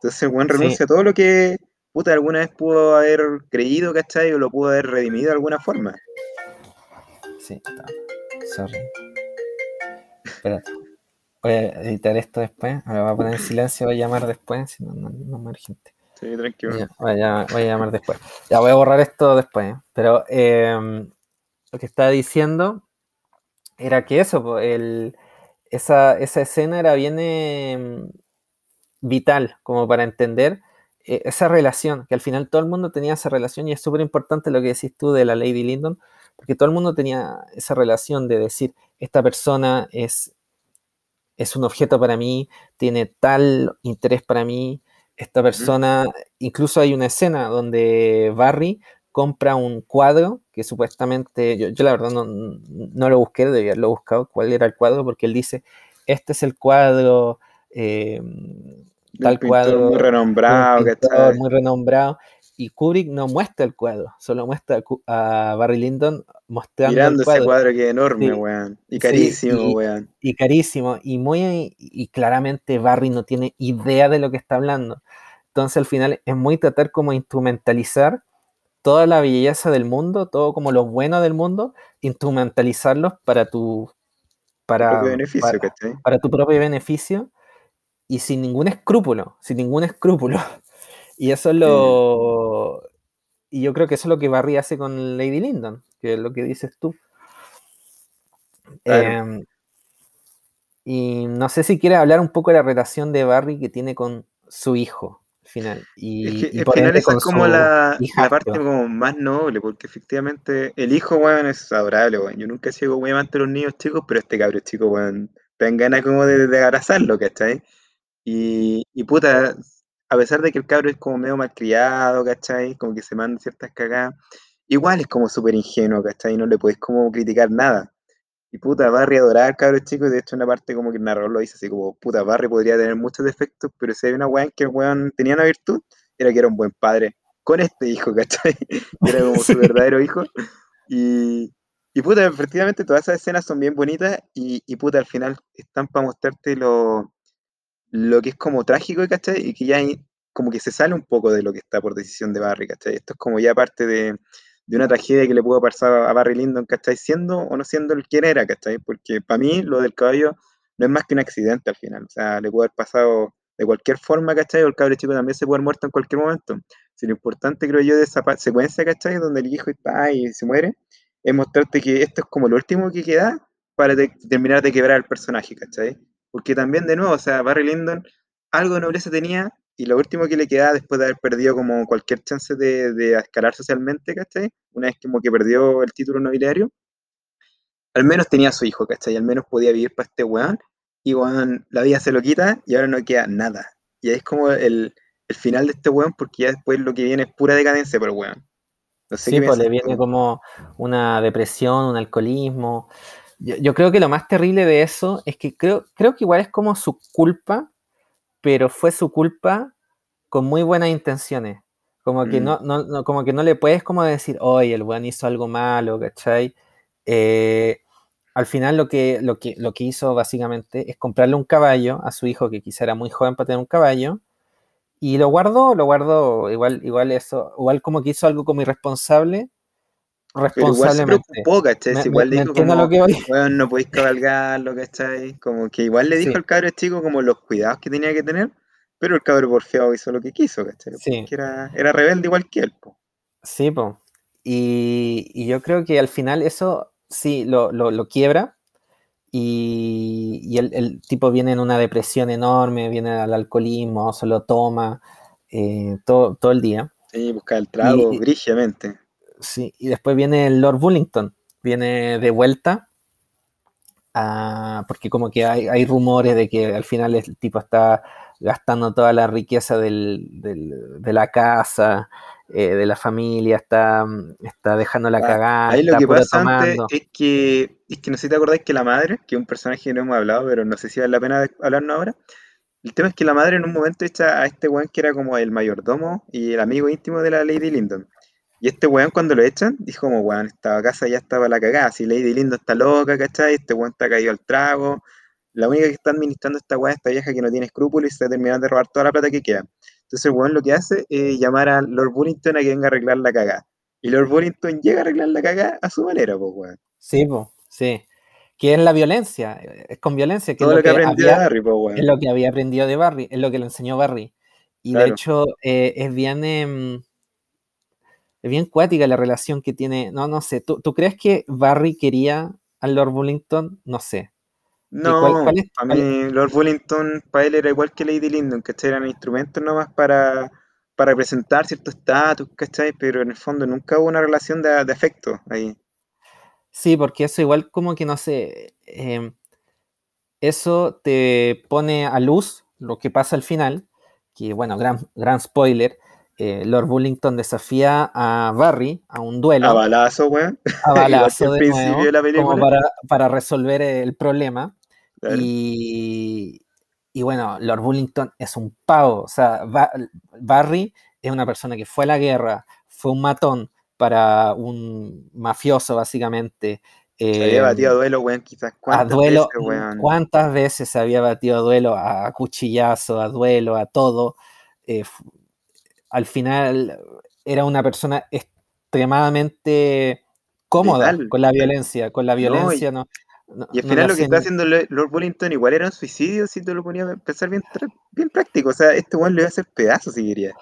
Entonces, weón Sí. renuncia a todo lo que, puta, alguna vez pudo haber creído, ¿cachai? O lo pudo haber redimido de alguna forma. Sí, está. Sorry. Espérate. Voy a editar esto después. Me voy a poner en silencio, voy a llamar después, si no, no, no me urgente. Sí, tranquilo. Ya, voy, a, voy a llamar después. Ya voy a borrar esto después. ¿eh? Pero eh, lo que estaba diciendo era que eso, el, esa, esa escena era bien eh, vital como para entender esa relación, que al final todo el mundo tenía esa relación y es súper importante lo que decís tú de la Lady Lyndon, porque todo el mundo tenía esa relación de decir, esta persona es, es un objeto para mí, tiene tal interés para mí, esta persona, incluso hay una escena donde Barry compra un cuadro que supuestamente, yo, yo la verdad no, no, lo busqué, debía haberlo buscado, cuál era el cuadro, porque él dice, este es el cuadro, eh, tal cuadro, muy renombrado, pintor, muy renombrado, y Kubrick no muestra el cuadro, solo muestra a Barry Lyndon mostrando Mirando el cuadro. ese cuadro que es enorme, Sí, weón. Y carísimo, sí, y, weón. Y carísimo. Y muy y claramente Barry no tiene idea de lo que está hablando. Entonces al final es muy tratar como instrumentalizar toda la belleza del mundo, todo como lo bueno del mundo, instrumentalizarlos para tu para, Tu propio beneficio, para, para tu propio beneficio y sin ningún escrúpulo, sin ningún escrúpulo. [laughs] Y eso es lo. Y yo creo que eso es lo que Barry hace con Lady Lyndon, que es lo que dices tú. Claro. Eh, y no sé si quieres hablar un poco de la relación de Barry que tiene con su hijo al final. Y, Es que y final esa es como la, la parte como más noble, porque efectivamente el hijo, weón, es adorable, weón. Yo nunca he sido muy amante de los niños chicos, pero este cabro chico, weón, te dan ganas como de, de abrazarlo, ¿cachai? Y, y puta, a pesar de que el cabro es como medio malcriado, ¿cachai? Como que se manda ciertas cagadas, igual es como súper ingenuo, ¿cachai? No le podés como criticar nada. Y puta, Barry adoraba al cabro chico, y de hecho una parte como que el narrador lo dice así como, puta, Barry podría tener muchos defectos, pero si hay una weá en que el weón tenía una virtud, era que era un buen padre con este hijo, [laughs] ¿cachai? Era como su [laughs] verdadero hijo. Y, y puta, efectivamente todas esas escenas son bien bonitas y, y puta, al final están para mostrarte lo, lo que es como trágico, ¿cachai? Y que ya hay- como que se sale un poco de lo que está por decisión de Barry, ¿cachai? Esto es como ya parte de, de una tragedia que le pudo pasar a Barry Lyndon, ¿cachai? Siendo o no siendo el quien era, ¿cachai? Porque para mí lo del caballo no es más que un accidente al final, o sea, le pudo haber pasado de cualquier forma, ¿cachai? O el cabro chico también se puede haber muerto en cualquier momento. Si lo importante, creo yo, de esa secuencia, ¿cachai? Donde el hijo está y se muere, es mostrarte que esto es como lo último que queda para te- terminar de quebrar el personaje, ¿cachai? Porque también, de nuevo, o sea, Barry Lyndon algo de nobleza tenía y lo último que le quedaba después de haber perdido como cualquier chance de, de escalar socialmente, ¿cachai? Una vez como que perdió el título nobiliario, al menos tenía a su hijo, ¿cachai? Al menos podía vivir para este weón y weón, la vida se lo quita y ahora no queda nada. Y ahí es como el, el final de este weón porque ya después lo que viene es pura decadencia por el weón. No sé Sí, pues le viene como una depresión, un alcoholismo. Yo, yo creo que lo más terrible de eso es que creo, creo que igual es como su culpa, pero fue su culpa con muy buenas intenciones. Como que Mm. no, no, no- como que no le puedes como decir, oye, el weón hizo algo malo, ¿cachai? Eh, al final lo que, lo, que, lo que hizo básicamente es comprarle un caballo a su hijo, que quizá era muy joven para tener un caballo, y lo guardó, lo guardó, igual, igual eso, igual como que hizo algo como irresponsable, Pero igual se responsablemente. preocupó, ¿cachai? Me, igual me dijo como, lo que voy. weón, no podéis cabalgarlo, ¿cachai? Como que igual le dijo Sí, al cabro chico como los cuidados que tenía que tener, pero el cabro porfiado hizo lo que quiso, ¿cachai? sí, Porque era, era rebelde igual que él, po. sí, po. Y, y yo creo que al final eso sí lo, lo, lo quiebra y, y el, el tipo viene en una depresión enorme, viene al alcoholismo, solo toma eh, todo, todo el día. Sí, buscar el trago y- brígidamente. Sí, y después viene el Lord Bullington, viene de vuelta, a- porque como que hay, hay rumores de que al final el tipo está gastando toda la riqueza del- del- de la casa, eh, de la familia, está, está dejando la Ah, cagada, Ahí lo que pasa antes es que, es que no sé si te acordáis que la madre, que es un personaje que no hemos hablado, pero no sé si vale la pena hablarnos ahora. El tema es que la madre en un momento echa a este weón que era como el mayordomo y el amigo íntimo de la Lady Lyndon. Y este weón cuando lo echan, dijo como, weón, esta casa ya estaba la cagada, si Lady Lyndon está loca, ¿cachai? Este weón está caído al trago. La única que está administrando esta weá es esta vieja que no tiene escrúpulos y se terminar de robar toda la plata que queda. Entonces el weón lo que hace es llamar a Lord Bullington a que venga a arreglar la cagada. Y Lord Bullington llega a arreglar la cagada a su manera, pues weón. Sí, po, sí. Que es la violencia, eh, es con violencia, que es lo lo que que aprendió de había, Harry, pues es weón. lo que había aprendido de Barry, es lo que le enseñó Barry. Y de hecho, eh, es bien, em, es bien cuática la relación que tiene. No, no sé. ¿Tú, tú crees que Barry quería al Lord Bullington? No sé. ¿Y cuál, No, cuál es, a mí Lord Bullington para él era igual que Lady Lyndon, ¿cachai? Eran instrumentos nomás para, para representar cierto estatus, ¿cachai? Pero en el fondo nunca hubo una relación de, de afecto ahí. Sí, porque eso igual como que no sé. em, eso te pone a luz lo que pasa al final. Que bueno, gran, gran spoiler. Eh, Lord Bullington desafía a Barry a un A duelo. balazo, weón. a [laughs] balazo al de nuevo, de la como película. para, para resolver el problema. Claro. Y, y bueno, Lord Bullington es un pavo. O sea, Ba- Barry es una persona que fue a la guerra, fue un matón para un mafioso, básicamente. Se había eh, batido a duelo, weón, quizás a cuántas duelo, veces, weón. ¿cuántas veces se había batido a duelo? A cuchillazo, a duelo, a todo. Eh, al final era una persona extremadamente cómoda con la violencia, con la No, y, violencia no, no, y al final lo que está haciendo Lord Bullington igual era un suicidio si te lo ponías a pensar bien, bien práctico. O sea, este weón le iba a hacer pedazos si quería.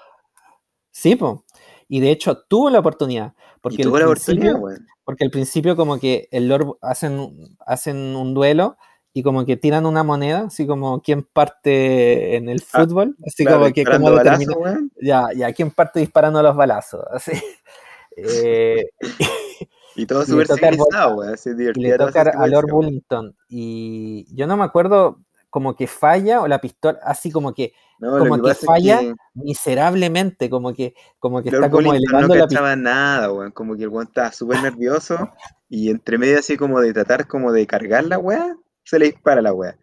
Sí, po. Y de hecho tuvo la oportunidad, porque tuvo la oportunidad, principio, weón. porque al principio como que el Lord hacen, hacen un duelo y como que tiran una moneda, así como quién parte en el Ah, fútbol, así claro, como que weón. ya, ya, quién parte disparando los balazos, [laughs] así. Eh, Y todo súper civilizado, weón. Se y le toca a Lord. Bullington y yo no me acuerdo como que falla o la pistola así como que No, como que que falla que miserablemente como que como que Lord está como Bullington no elevando la pistola nada, weón. Como que el weón estaba súper nervioso y entre medio así como de tratar como de cargar la weá, se le dispara la weá.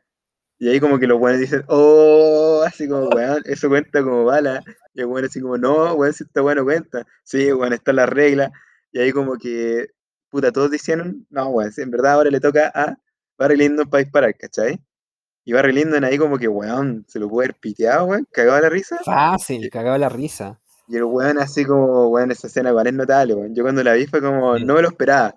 Y ahí como que los weones dicen, oh, así como weón, eso cuenta como bala. Y el weón así como, no, weón, si esta weón no cuenta. Sí, weón, está la regla. Y ahí como que, puta, todos dijeron, no, weón, si en verdad ahora le toca a Barry Lyndon para disparar, ¿cachai? Y Barry Lyndon ahí como que, weón, se lo puede haber piteado, weón, cagaba la risa. Fácil, cagaba la risa. Y el weón así como, weón, esa escena igual es notable, weón. Yo cuando la vi fue como, no me lo esperaba.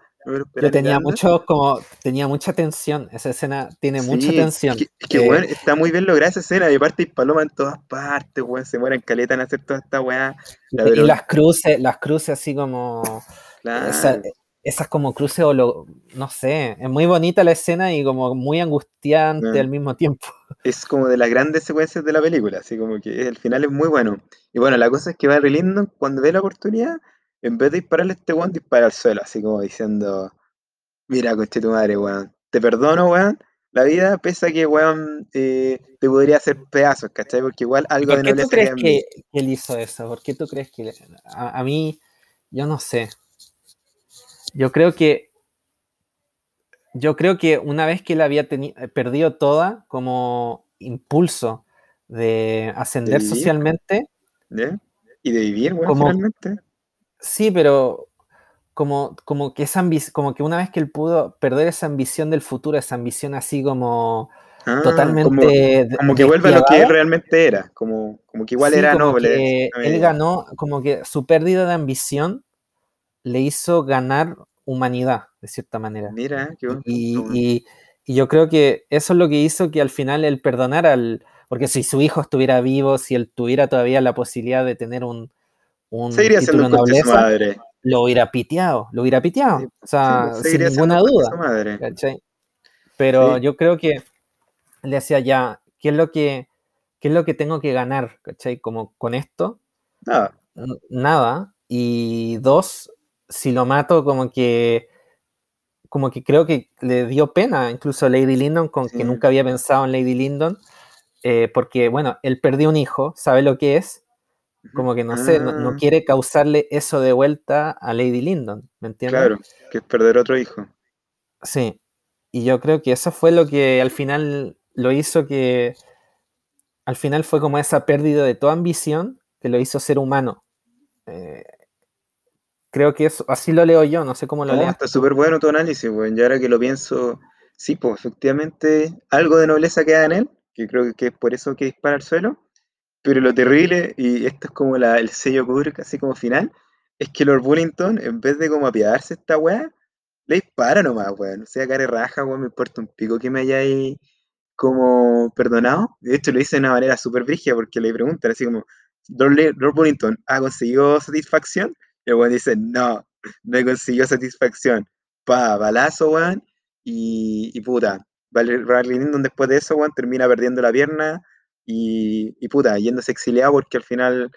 Yo tenía mucho, como, tenía mucha tensión. Esa escena tiene mucha Sí, tensión. Es que, que, Eh, weón, está muy bien lograda esa escena. Y aparte hay paloma en todas partes, weón. Se mueren caleta en hacer toda esta weá. La y verdad, las cruces, las cruces así como. claro. esa- esas como cruces o lo, no sé, es muy bonita la escena y como muy angustiante Mm. al mismo tiempo. [laughs] Es como de las grandes secuencias de la película. Así como que el final es muy bueno. Y bueno, la cosa es que Barry Lyndon, cuando ve la oportunidad, en vez de dispararle a este weón, dispara al suelo. Así como diciendo, mira, coche tu madre, weón. Te perdono, weón. La vida, pese a que, weón, eh, te podría hacer pedazos, ¿cachai? Porque igual ¿Y algo ¿Por de qué tú nobleza crees queda en que, él hizo eso? ¿Por qué tú crees que a, a mí, yo no sé. Yo creo que yo creo que una vez que él había eh, perdido toda como impulso de ascender socialmente. Y de vivir, weón, Como- finalmente. Sí, pero como, como que esa como que una vez que él pudo perder esa ambición del futuro, esa ambición así como Ah, totalmente como, que vuelve a lo que realmente era. Como, como que igual sí, era noble. él ganó, como que su pérdida de ambición le hizo ganar humanidad, de cierta manera. Mira, qué buen Y, punto, weón. y- y yo creo que eso es lo que hizo que al final él perdonara al. Porque si su hijo estuviera vivo, si él tuviera todavía la posibilidad de tener un, un Seguiría siendo título de nobleza, madre. lo hubiera piteado, lo hubiera piteado. Sí, O sea, sin ninguna duda. Pero Sí. yo creo que le decía ya, ¿qué es lo que, qué es lo que tengo que ganar? ¿cachai? Como con esto, Nada. Nada. Y dos, si lo mato, como que como que creo que le dio pena incluso a Lady Lyndon, con Sí. que nunca había pensado en Lady Lyndon, eh, porque bueno, él perdió un hijo, sabe lo que es, como que no sé, no, no Ah, quiere causarle eso de vuelta a Lady Lyndon, ¿me entiendes? Claro, que es perder otro hijo. Sí. Y yo creo que eso fue lo que al final lo hizo que al final fue como esa pérdida de toda ambición que lo hizo ser humano. Eh, creo que eso, así lo leo yo, no sé cómo lo No, leas está súper bueno tu análisis, weón. Y ahora que lo pienso, sí, pues efectivamente algo de nobleza queda en él, que creo que es por eso que dispara al suelo. Pero lo terrible, y esto es como la, el sello Kubrick, así como final, es que Lord Bullington, en vez de como apiadarse esta weá, le dispara nomás, weón. O sea, care raja, weón, me importa un pico que me hayáis como perdonado. De hecho, lo hice de una manera súper brígida porque le preguntan así como, Lord, Lord Bullington, ¿ha conseguido satisfacción? Y el weón dice, no, no he conseguido satisfacción. Pa, balazo, weón. Y, y puta, Barry Lyndon después de eso, weón, termina perdiendo la pierna y, y puta, yéndose exiliado porque al final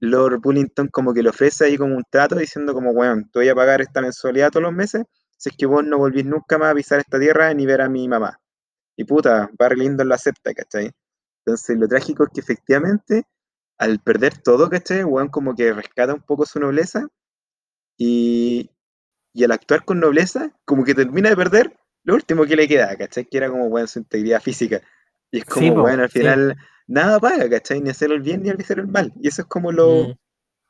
Lord Bullington como que le ofrece ahí como un trato diciendo como, weón, te voy a pagar esta mensualidad todos los meses si es que vos no volvís nunca más a pisar esta tierra ni ver a mi mamá. Y puta, Barry Lyndon lo acepta, ¿cachai? Entonces lo trágico es que efectivamente al perder todo, ¿cachai? Weón como que rescata un poco su nobleza y, y al actuar con nobleza, como que termina de perder lo último que le queda, ¿cachai? Que era como, weón, su integridad física. Y es como, Sí, bueno, al sí. final nada paga, ¿cachai? Ni hacer el bien ni hacer el mal. Y eso es como lo, Mm.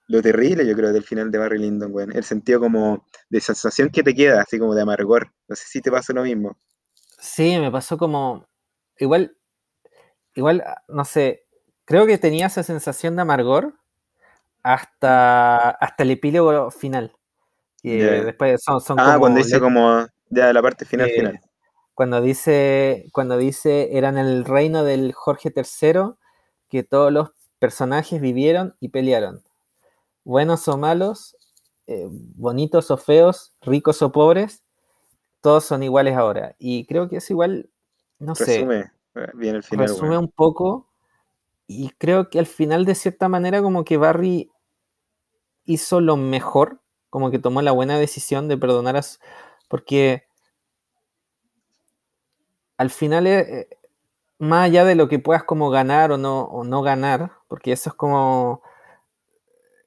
lo terrible, yo creo, del final de Barry Lyndon, weón. El sentido como de sensación que te queda, así como de amargor. No sé si te pasa lo mismo. Sí, me pasó como. Igual, igual, no sé. Creo que tenía esa sensación de amargor hasta, hasta el epílogo final. Ya. después son, son Ah, como cuando dice como ya la parte final, eh, final. Cuando dice, cuando dice era en el reino del Jorge III que todos los personajes vivieron y pelearon. Buenos o malos, eh, bonitos o feos, ricos o pobres, todos son iguales ahora. Y creo que es igual, no sé, Resume eh, bien el final, resume un poco y creo que al final de cierta manera como que Barry hizo lo mejor, como que tomó la buena decisión de perdonar a su- porque al final eh, eh, más allá de lo que puedas como ganar o no, o no ganar, porque eso es como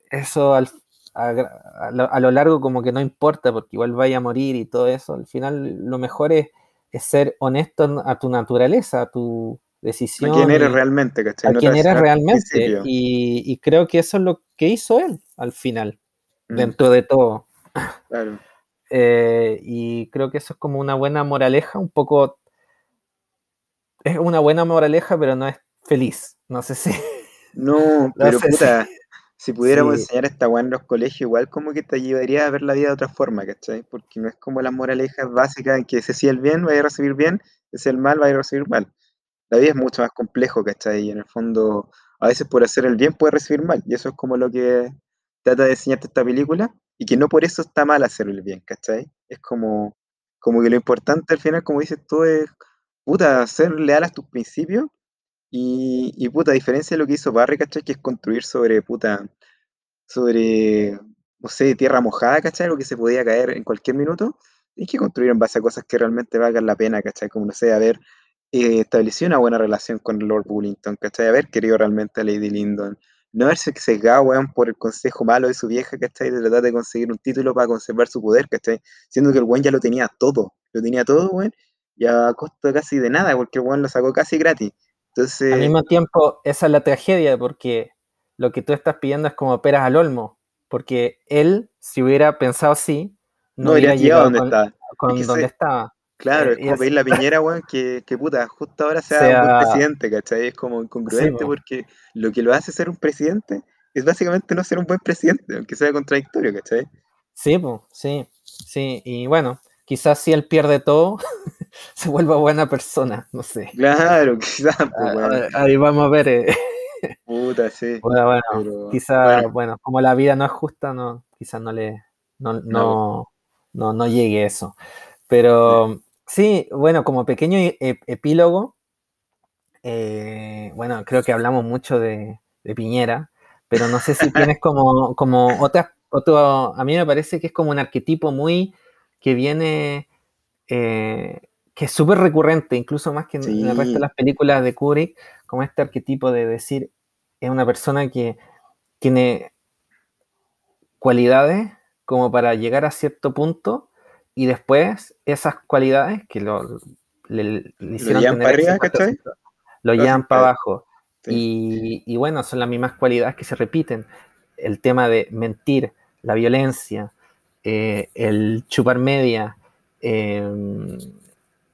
eso al- a, a lo, a lo largo como que no importa, porque igual vaya a morir y todo eso, al final lo mejor es, es ser honesto a tu naturaleza, a tu, A decisión. quién eres y- realmente, ¿cachai? a quién eres realmente. y creo que eso es lo que hizo él al final, Mm, dentro de todo. claro. Eh, y creo que eso es como una buena moraleja, un poco. Es una buena moraleja, pero no es feliz. No sé si. [laughs] [laughs] No, pero sé si- puta, si pudiéramos Sí. enseñar esta weá en los colegios, igual como que te ayudaría a ver la vida de otra forma, ¿cachai? Porque no es como las moralejas básicas en que si hacía el bien, vaya a recibir bien, si hacía el mal, vaya a recibir mal. La vida es mucho más complejo, ¿cachai? Y en el fondo, a veces por hacer el bien puedes recibir mal, y eso es como lo que trata de enseñarte esta película, y que no por eso está mal hacer el bien, ¿cachai? Es como, como que lo importante al final, como dices tú, es, puta, ser leal a tus principios y, y puta, a diferencia de lo que hizo Barry, ¿cachai? Que es construir sobre, puta, sobre, no sé, tierra mojada, ¿cachai? Algo que se podía caer en cualquier minuto. Hay que construir en base a cosas que realmente valgan la pena, ¿cachai? Como, no sé, haber eh, establecido una buena relación con Lord Bullington, ¿cachai? Haber querido realmente a Lady Lyndon. No haberse sesgado, weón, por el consejo malo de su vieja, ¿cachai? De tratar de conseguir un título para conservar su poder, ¿cachai? Siendo que el weón ya lo tenía todo. Lo tenía todo, weón, y a costa casi de nada, porque el weón lo sacó casi gratis. Entonces... Al mismo tiempo, esa es la tragedia, porque lo que tú estás pidiendo es como peras al olmo. Porque él, si hubiera pensado así, no, No, hubiera llegado donde con, está. con Es que donde se- estaba. Claro, Eh, es como pedir la [laughs] piñera, weón, que, que puta, justo ahora sea, un Sea- buen presidente, ¿cachai? Es como incongruente po. porque lo que lo hace ser un presidente es básicamente no ser un buen presidente, aunque sea contradictorio, ¿cachai? Sí, pues, sí, sí. Y bueno, quizás si él pierde todo, [laughs] [laughs] se vuelva buena persona, no sé. Claro, [laughs] quizás, pues, Ah, Ahí vamos a ver. eh. [laughs] puta, sí. Bueno, bueno, Pero, bueno. bueno, como la vida no es justa, no, quizás no le, no, no, no, no llegue eso. Pero sí, bueno, como pequeño e- e- epílogo, eh, bueno, creo que hablamos mucho de, de Piñera, pero no sé si tienes como, como otras, otro, a mí me parece que es como un arquetipo muy que viene, eh, que es súper recurrente, incluso más que en, en el resto de las películas de Kubrick, como este arquetipo de decir, es una persona que tiene cualidades como para llegar a cierto punto y después esas cualidades que lo, le, le hicieron llevan tener para arriba, lo Lo llevan para abajo. Sí. Y, y bueno, son las mismas cualidades que se repiten. El tema de mentir, la violencia, eh, el chupar media. eh,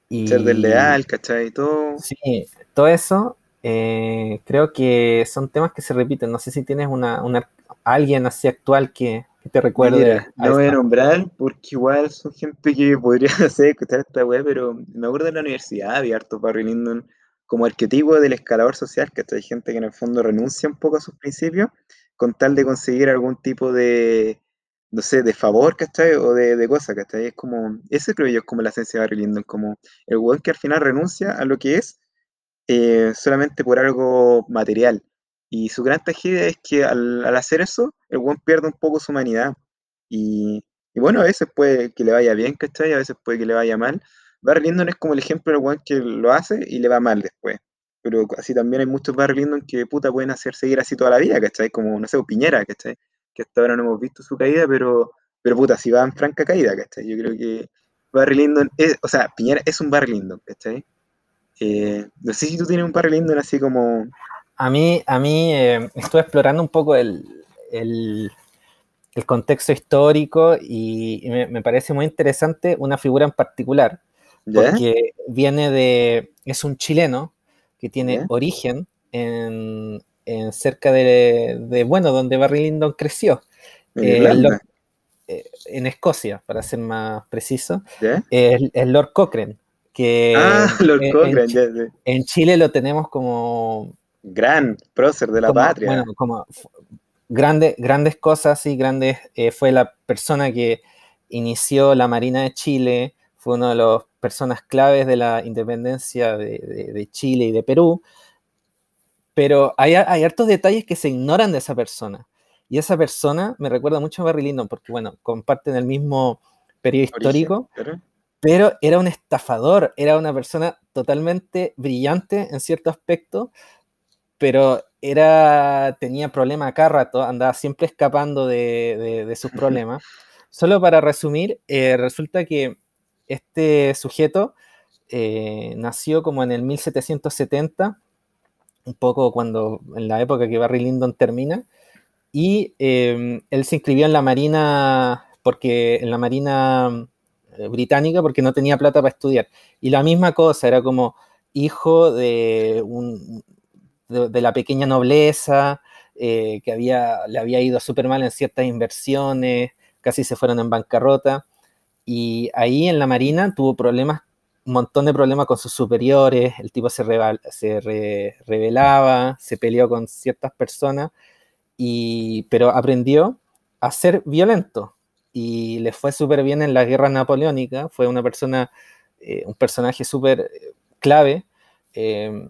y, Ser desleal, ¿cachai? Todo. Sí, todo eso eh, creo que son temas que se repiten. No sé si tienes una, una alguien así actual que, que te recuerde. Mira, no voy a nombrar porque igual son gente que podría [laughs] hacer escuchar esta web, pero me acuerdo de la universidad, había harto Barry Lyndon como arquetipo del escalador social, que hay gente que en el fondo renuncia un poco a sus principios con tal de conseguir algún tipo de, no sé, de favor, ¿cachai? O de, de cosa, ¿cachai? Es como, ese creo yo es como la esencia de Barry Lyndon, como el weón que al final renuncia a lo que es eh, solamente por algo material. Y su gran tragedia es que al, al hacer eso, el weón pierde un poco su humanidad. Y, y bueno, a veces puede que le vaya bien, ¿cachai? A veces puede que le vaya mal. Barry Lyndon es como el ejemplo del weón que lo hace y le va mal después. Pero así también hay muchos Barry Lyndon que puta pueden hacer seguir así toda la vida, ¿cachai? Como, no sé, Piñera, ¿cachai? Que hasta ahora no hemos visto su caída, pero, pero puta, si va en franca caída, ¿cachai? Yo creo que Barry Lyndon es, o sea, Piñera es un Barry Lyndon, ¿cachai? Eh, no sé si tú tienes un Barry Lyndon así como... A mí, a mí eh, estuve explorando un poco el, el, el contexto histórico y, y me, me parece muy interesante una figura en particular, porque viene de, es un chileno que tiene origen en, en cerca de, de, bueno, donde Barry Lyndon creció, En eh, Lord- eh, en Escocia, para ser más preciso, es, es Lord Cochrane, que ah, Lord en- en, Cochrane, Chi- ya, ya. en Chile lo tenemos como Gran prócer de la como, patria. bueno, como grande- grandes cosas y grandes, eh, fue la persona que inició la Marina de Chile, fue una de las personas claves de la independencia de, de- de Chile y de Perú, pero hay, hay hartos detalles que se ignoran de esa persona. Y esa persona me recuerda mucho a Barry Lyndon, porque bueno, comparten el mismo periodo Origen, histórico, pero era un estafador, era una persona totalmente brillante en cierto aspecto, pero era, tenía problemas cada rato, andaba siempre escapando de, de- de sus problemas. Solo para resumir, eh, resulta que este sujeto eh, nació como en el 1770, un poco cuando, en la época que Barry Lyndon termina, y eh, él se inscribió en la Marina, porque en la Marina eh, británica, porque no tenía plata para estudiar. Y la misma cosa, era como hijo de, un, de, de la pequeña nobleza, eh, que había, le había ido súper mal en ciertas inversiones, casi se fueron en bancarrota. Y ahí en la Marina tuvo problemas, un montón de problemas con sus superiores, el tipo se, rebel- se re- rebelaba, se peleó con ciertas personas, y, pero aprendió a ser violento y le fue súper bien en la guerra napoleónica, fue una persona, eh, un personaje súper eh, clave, eh,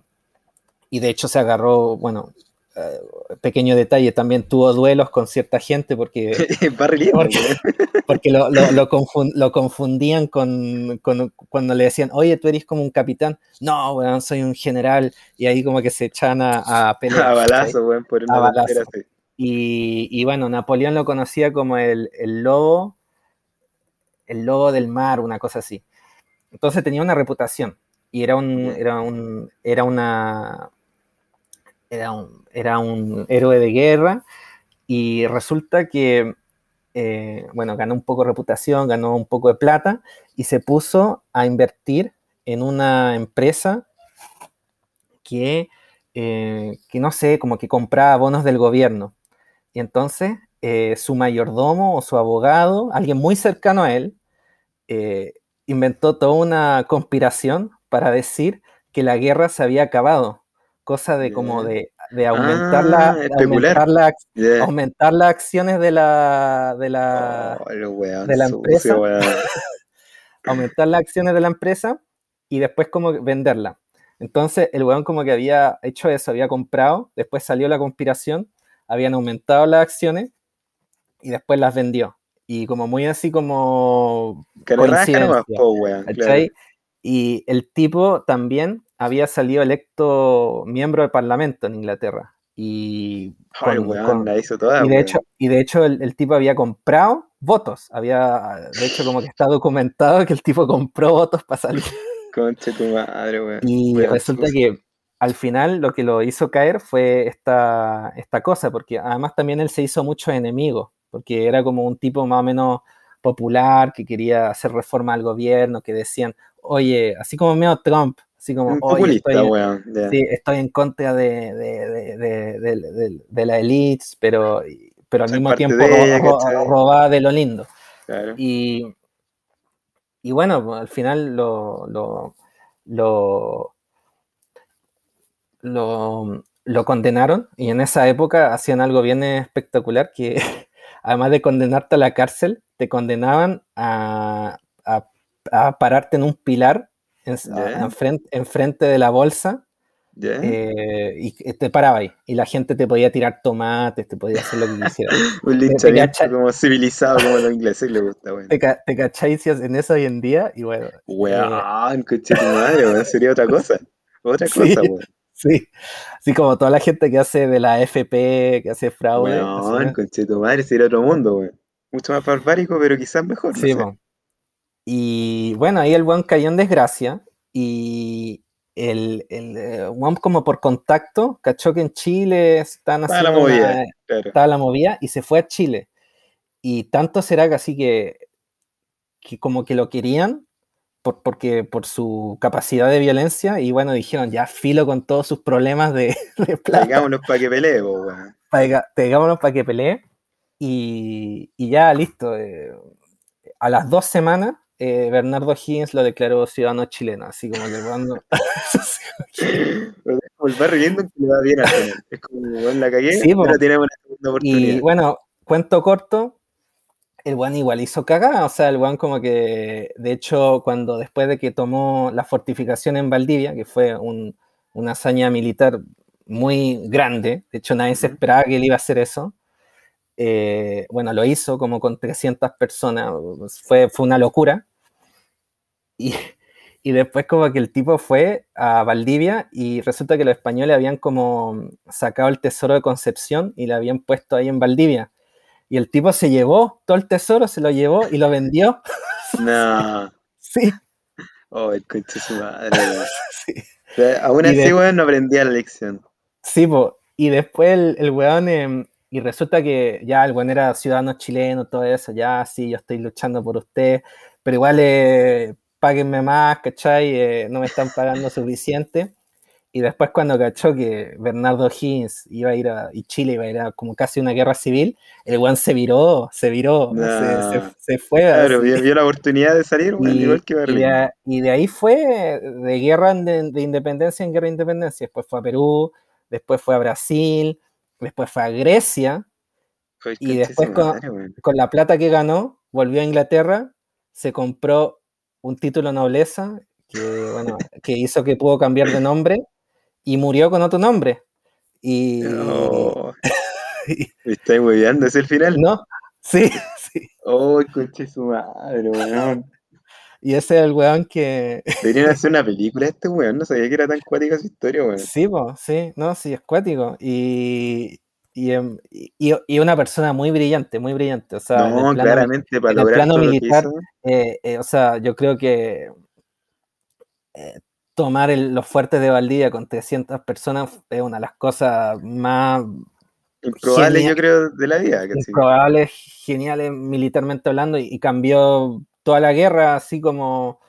y de hecho se agarró, bueno, eh, pequeño detalle, también tuvo duelos con cierta gente porque [laughs] Porque- [laughs] porque lo, lo- lo confun- lo confundían con, con- cuando le decían, oye, tú eres como un capitán. No, weón, soy un general. Y ahí como que se echan a, a [laughs] pelear. A balazo, weón, por una A balazo. Y, y bueno, Napoleón lo conocía como el, el lobo, el lobo del mar, una cosa así. Entonces tenía una reputación. Y era un, era un, era una, era un, era un héroe de guerra. Y resulta que, eh, bueno, ganó un poco de reputación, ganó un poco de plata y se puso a invertir en una empresa que, eh, que no sé, como que compraba bonos del gobierno. Y entonces eh, su mayordomo o su abogado, alguien muy cercano a él, eh, inventó toda una conspiración para decir que la guerra se había acabado, cosa de como de, de aumentar, Ah, la, especular. aumentar, la, Yeah. aumentar las acciones de la, de la, Oh, weón de la empresa. [laughs] aumentar las acciones de la empresa y después como venderla. Entonces el weón como que había hecho eso, había comprado, después salió la conspiración, habían aumentado las acciones y después las vendió. Y como muy así como Que coincidencia, claro. Y el tipo también había salido electo miembro del Parlamento en Inglaterra. Y, Ay, con- weón, con- la hizo toda, y de weón. hecho, y de hecho el, el tipo había comprado votos. Había, de hecho, como que está documentado que el tipo compró votos para salir. [laughs] Conche tu madre, weón. Y Weón resulta que al final lo que lo hizo caer fue esta, esta cosa, porque además también él se hizo muchos enemigos, porque era como un tipo más o menos popular que quería hacer reforma al gobierno, que decían, oye, así como medio Trump, así como, Un oye, estoy, weón. sí, estoy en contra de, de, de, la élite, pero, pero al Soy mismo tiempo ella, de lo lindo. Claro. Y, y bueno, al final lo, lo, lo, lo, lo condenaron y en esa época hacían algo bien espectacular que [laughs] además de condenarte a la cárcel, te condenaban a, a- a pararte en un pilar en, Ya. enfrente, enfrente de la bolsa ¿Ya? eh, y te paraba ahí y la gente te podía tirar tomates, te podía hacer lo que quisiera. [laughs] Un linchamiento como civilizado como los ingleses les gusta, weón. ¿Te, ca- te cachai si hacen eso hoy en día? Y bueno, eh, Weón, coche tu madre. Sería otra cosa. Otra [laughs] Sí. cosa, weón. Sí, así como toda la gente que hace de la FP, que hace fraude. Así, conche tu madre, sería otro mundo, weón. Mucho más barbárico, pero quizás mejor. no Sí, sé. po. Y bueno, ahí el weón cayó en desgracia y el, el eh, weón como por contacto cachó que en Chile están Estaba la haciendo una- movida, claro. estaba la movida y se fue a Chile. Y tanto será que así que, que como que lo querían por, porque, por su capacidad de violencia y bueno, dijeron ya filo con todos sus problemas de, [laughs] de plata. Traigámonos para que pelee, weón. Pegámonos para que pelee y, y ya listo. eh, a las dos semanas, eh, Bernardo Higgins lo declaró ciudadano chileno, así como que [laughs] el Barry Lyndon que le va bien a. Es como, weón, la cagué, Sí, pero tenemos una segunda oportunidad. Y bueno, cuento corto, el weón igual hizo cagada, o sea, el weón como que, de hecho, cuando después de que tomó la fortificación en Valdivia, que fue un- una hazaña militar muy grande, de hecho nadie se esperaba que él iba a hacer eso, eh, bueno, lo hizo como con 300 personas, fue, fue una locura. Y, [laughs] y después como que el tipo fue a Valdivia y resulta que los españoles habían como sacado el tesoro de Concepción y lo habían puesto ahí en Valdivia. Y el tipo se llevó todo el tesoro, se lo llevó y lo vendió. [laughs] No. Sí, Oh, el coche de su madre. [laughs] Sí. O sea, aún Y así, de- weón, no aprendía la lección. Sí, po. Y después el, el weón, em, y resulta que ya el weón era ciudadano chileno, todo eso, ya sí, yo estoy luchando por usted, pero igual eh, páguenme más, ¿cachai? Eh, no me están pagando suficiente. Y después cuando cachó que Bernardo Higgins iba a ir a, y Chile iba a ir a como casi una guerra civil, el weón se viró, se viró, se, Nah. se- se fue. Claro, vio, vio la oportunidad de salir, Y, igual que y Berlín. de, y de ahí fue de guerra de, de independencia en guerra de independencia. Después fue a Perú, después fue a Brasil, después fue a Grecia. Ay, y después con- madre. Con la plata que ganó, volvió a Inglaterra, se compró un título nobleza que, bueno, que hizo que pudo cambiar de nombre y murió con otro nombre. Y No. [laughs] Me estáis hueveando, ¿es el final? no, sí, [laughs] sí. Oh, conche su madre, weón. Y ese es el weón que, [laughs] Deberían hacer una película este weón, no sabía que era tan cuática su historia, weón. Sí, po, sí, no, sí, es cuático. Y, y, em, y- y una persona muy brillante, muy brillante. O sea, no, plano, claramente, para lograr plano todo lo que militar, hizo. eh, eh, o sea, yo creo que eh, tomar el- los fuertes de Valdivia con 300 personas es una de las cosas más Improbable, genial. yo creo, de la vida. improbables, geniales militarmente hablando, y, y cambió toda la guerra, así como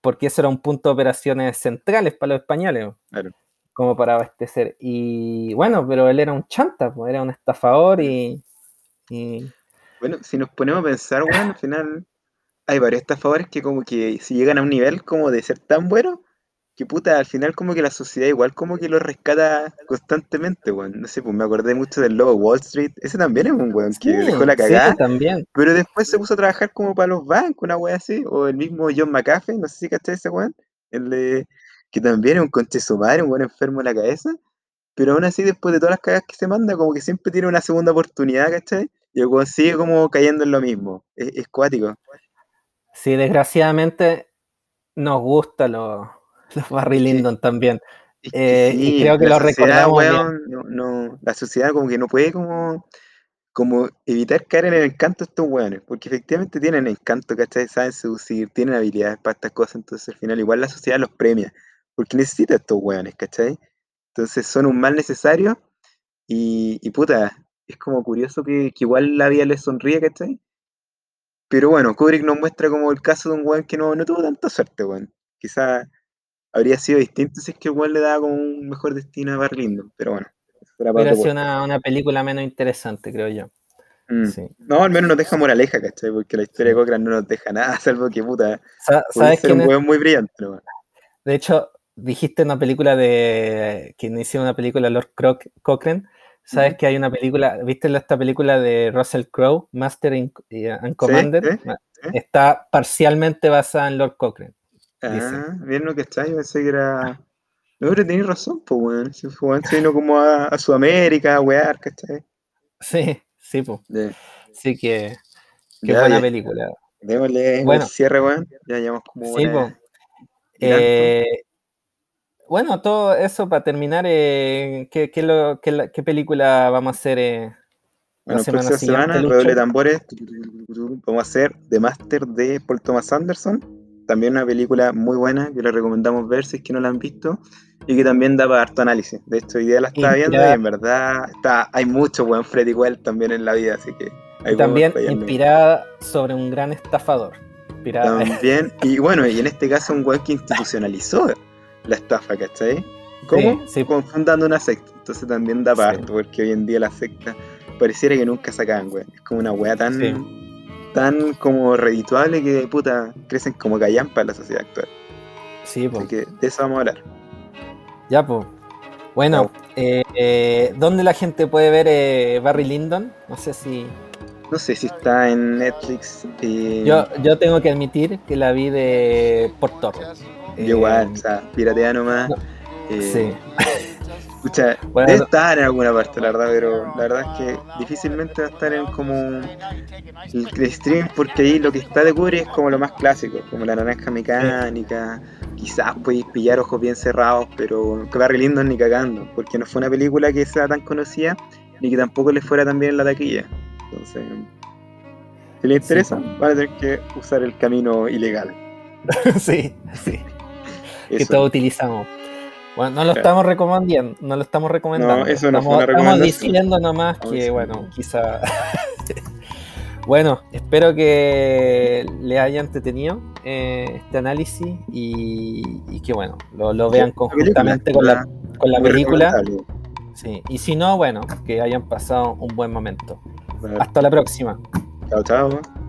porque eso era un punto de operaciones centrales para los españoles. Claro. como para abastecer. Y bueno, pero él era un chanta, pues, era un estafador y, y- Bueno, si nos ponemos a pensar, weón, al final hay varios estafadores que como que si llegan a un nivel como de ser tan buenos, que puta, al final como que la sociedad igual como que los rescata constantemente, weón. No sé, pues me acordé mucho del lobo Wall Street. Ese también es un weón que Sí, dejó la sí, cagada, también. pero después se puso a trabajar como para los bancos, una wea así. O el mismo John McAfee, no sé si cachai ese weón. El de- que también es un conche su madre, un buen enfermo de la cabeza. Pero aún así, después de todas las cagadas que se manda, como que siempre tiene una segunda oportunidad, ¿cachai? Y el weón sigue como cayendo en lo mismo. Es, es cuático. Sí, desgraciadamente nos gusta [laughs] Barry Sí. Lyndon también. Es que Eh, y creo que lo recordamos bien. no, no- la sociedad como que no puede como, como evitar caer en el encanto de estos weones, porque efectivamente tienen encanto, ¿cachai? Saben seducir, tienen habilidades para estas cosas, entonces al final igual la sociedad los premia, porque necesita a estos weones, ¿cachai? Entonces son un mal necesario y, y puta, es como curioso que, que igual la vida les sonríe, ¿cachai? Pero bueno, Kubrick nos muestra como el caso de un weón que no, no tuvo tanta suerte, weón. Quizá habría sido distinto si es que el weón le daba como un mejor destino a Barry Lyndon, pero bueno, Hubiera sido una, una película menos interesante, creo yo. Mm. Sí. No, al menos nos deja moraleja, ¿cachai? Porque la historia de. Cochrane no nos deja nada, [laughs] salvo que puta, Sa- ¿Sabes ser un es? muy brillante. De hecho, dijiste una película de. que inició una película Lord Croc- Cochrane. ¿Sabes que hay una película? ¿Viste esta película de Russell Crowe, Master and Sí, Commander? sí. Está parcialmente basada en Lord Cochrane. Ah, bien, no, ¿cachai? Yo pensé que era. No, pero tenéis razón, pues, weón. Si weón se vino como a, a Sudamérica, a wear, ¿cachai? Sí, sí, pues. Ya, Sí que. Qué ya, buena película. démosle Bueno. el cierre, weón. Ya llevamos como Sí, pues. Eh, bueno, todo eso para terminar, eh, ¿qué, qué lo- qué la- qué película vamos a hacer eh, la Bueno, semana próxima siguiente, semana, redoble de tambores. Vamos a hacer The Master de Paul Thomas Anderson. También una película muy buena que les recomendamos ver si es que no la han visto. Y que también da para harto análisis. De hecho, hoy día la estaba viendo y en verdad está, hay mucho buen Freddy Well también en la vida, así que ahí Y también inspirada sobre un gran estafador. Inspirada, También, [laughs] y bueno, y en este caso un weón que institucionalizó la estafa, ¿cachai? ¿Cómo? Sí, sí. Con- fundando una secta. Entonces también da Sí. parto, porque hoy en día las sectas pareciera que nunca sacaban, weón. Es como una weá tan, Sí. Tan como redituable que puta crecen como callampa en la sociedad actual. Sí, po. Así que de eso vamos a hablar. Ya, pues. Bueno, eh, eh, ¿dónde la gente puede ver eh, Barry Lyndon? No sé si. No sé si está en Netflix. eh, Yo, yo tengo que admitir que la vi de por torrent. yo Eh, igual, o sea, piratea nomás. no, eh, Sí. Escucha, Bueno, debe estar en alguna parte, la verdad, pero la verdad es que difícilmente va a estar en como el el stream, porque ahí lo que está de Kubrick es como lo más clásico, como la naranja mecánica, quizás podéis pillar ojos bien cerrados, pero que Barry Lyndon ni cagando, porque no fue una película que sea tan conocida, ni que tampoco le fuera tan bien en la taquilla. Entonces, si les interesa, pues. van a tener que usar el camino ilegal. [laughs] sí, sí. Que todos utilizamos. Bueno, no lo Claro. estamos recomendando, no lo estamos recomendando. No, eso no estamos, fue una estamos recomendación. diciendo nomás Estamos que, bueno, quizá. [laughs] bueno, espero que le haya entretenido eh, este análisis y, y que, bueno, lo, lo vean conjuntamente con la, con la película. Sí. Y si no, bueno, que hayan pasado un buen momento. Hasta la próxima. Chao, chao.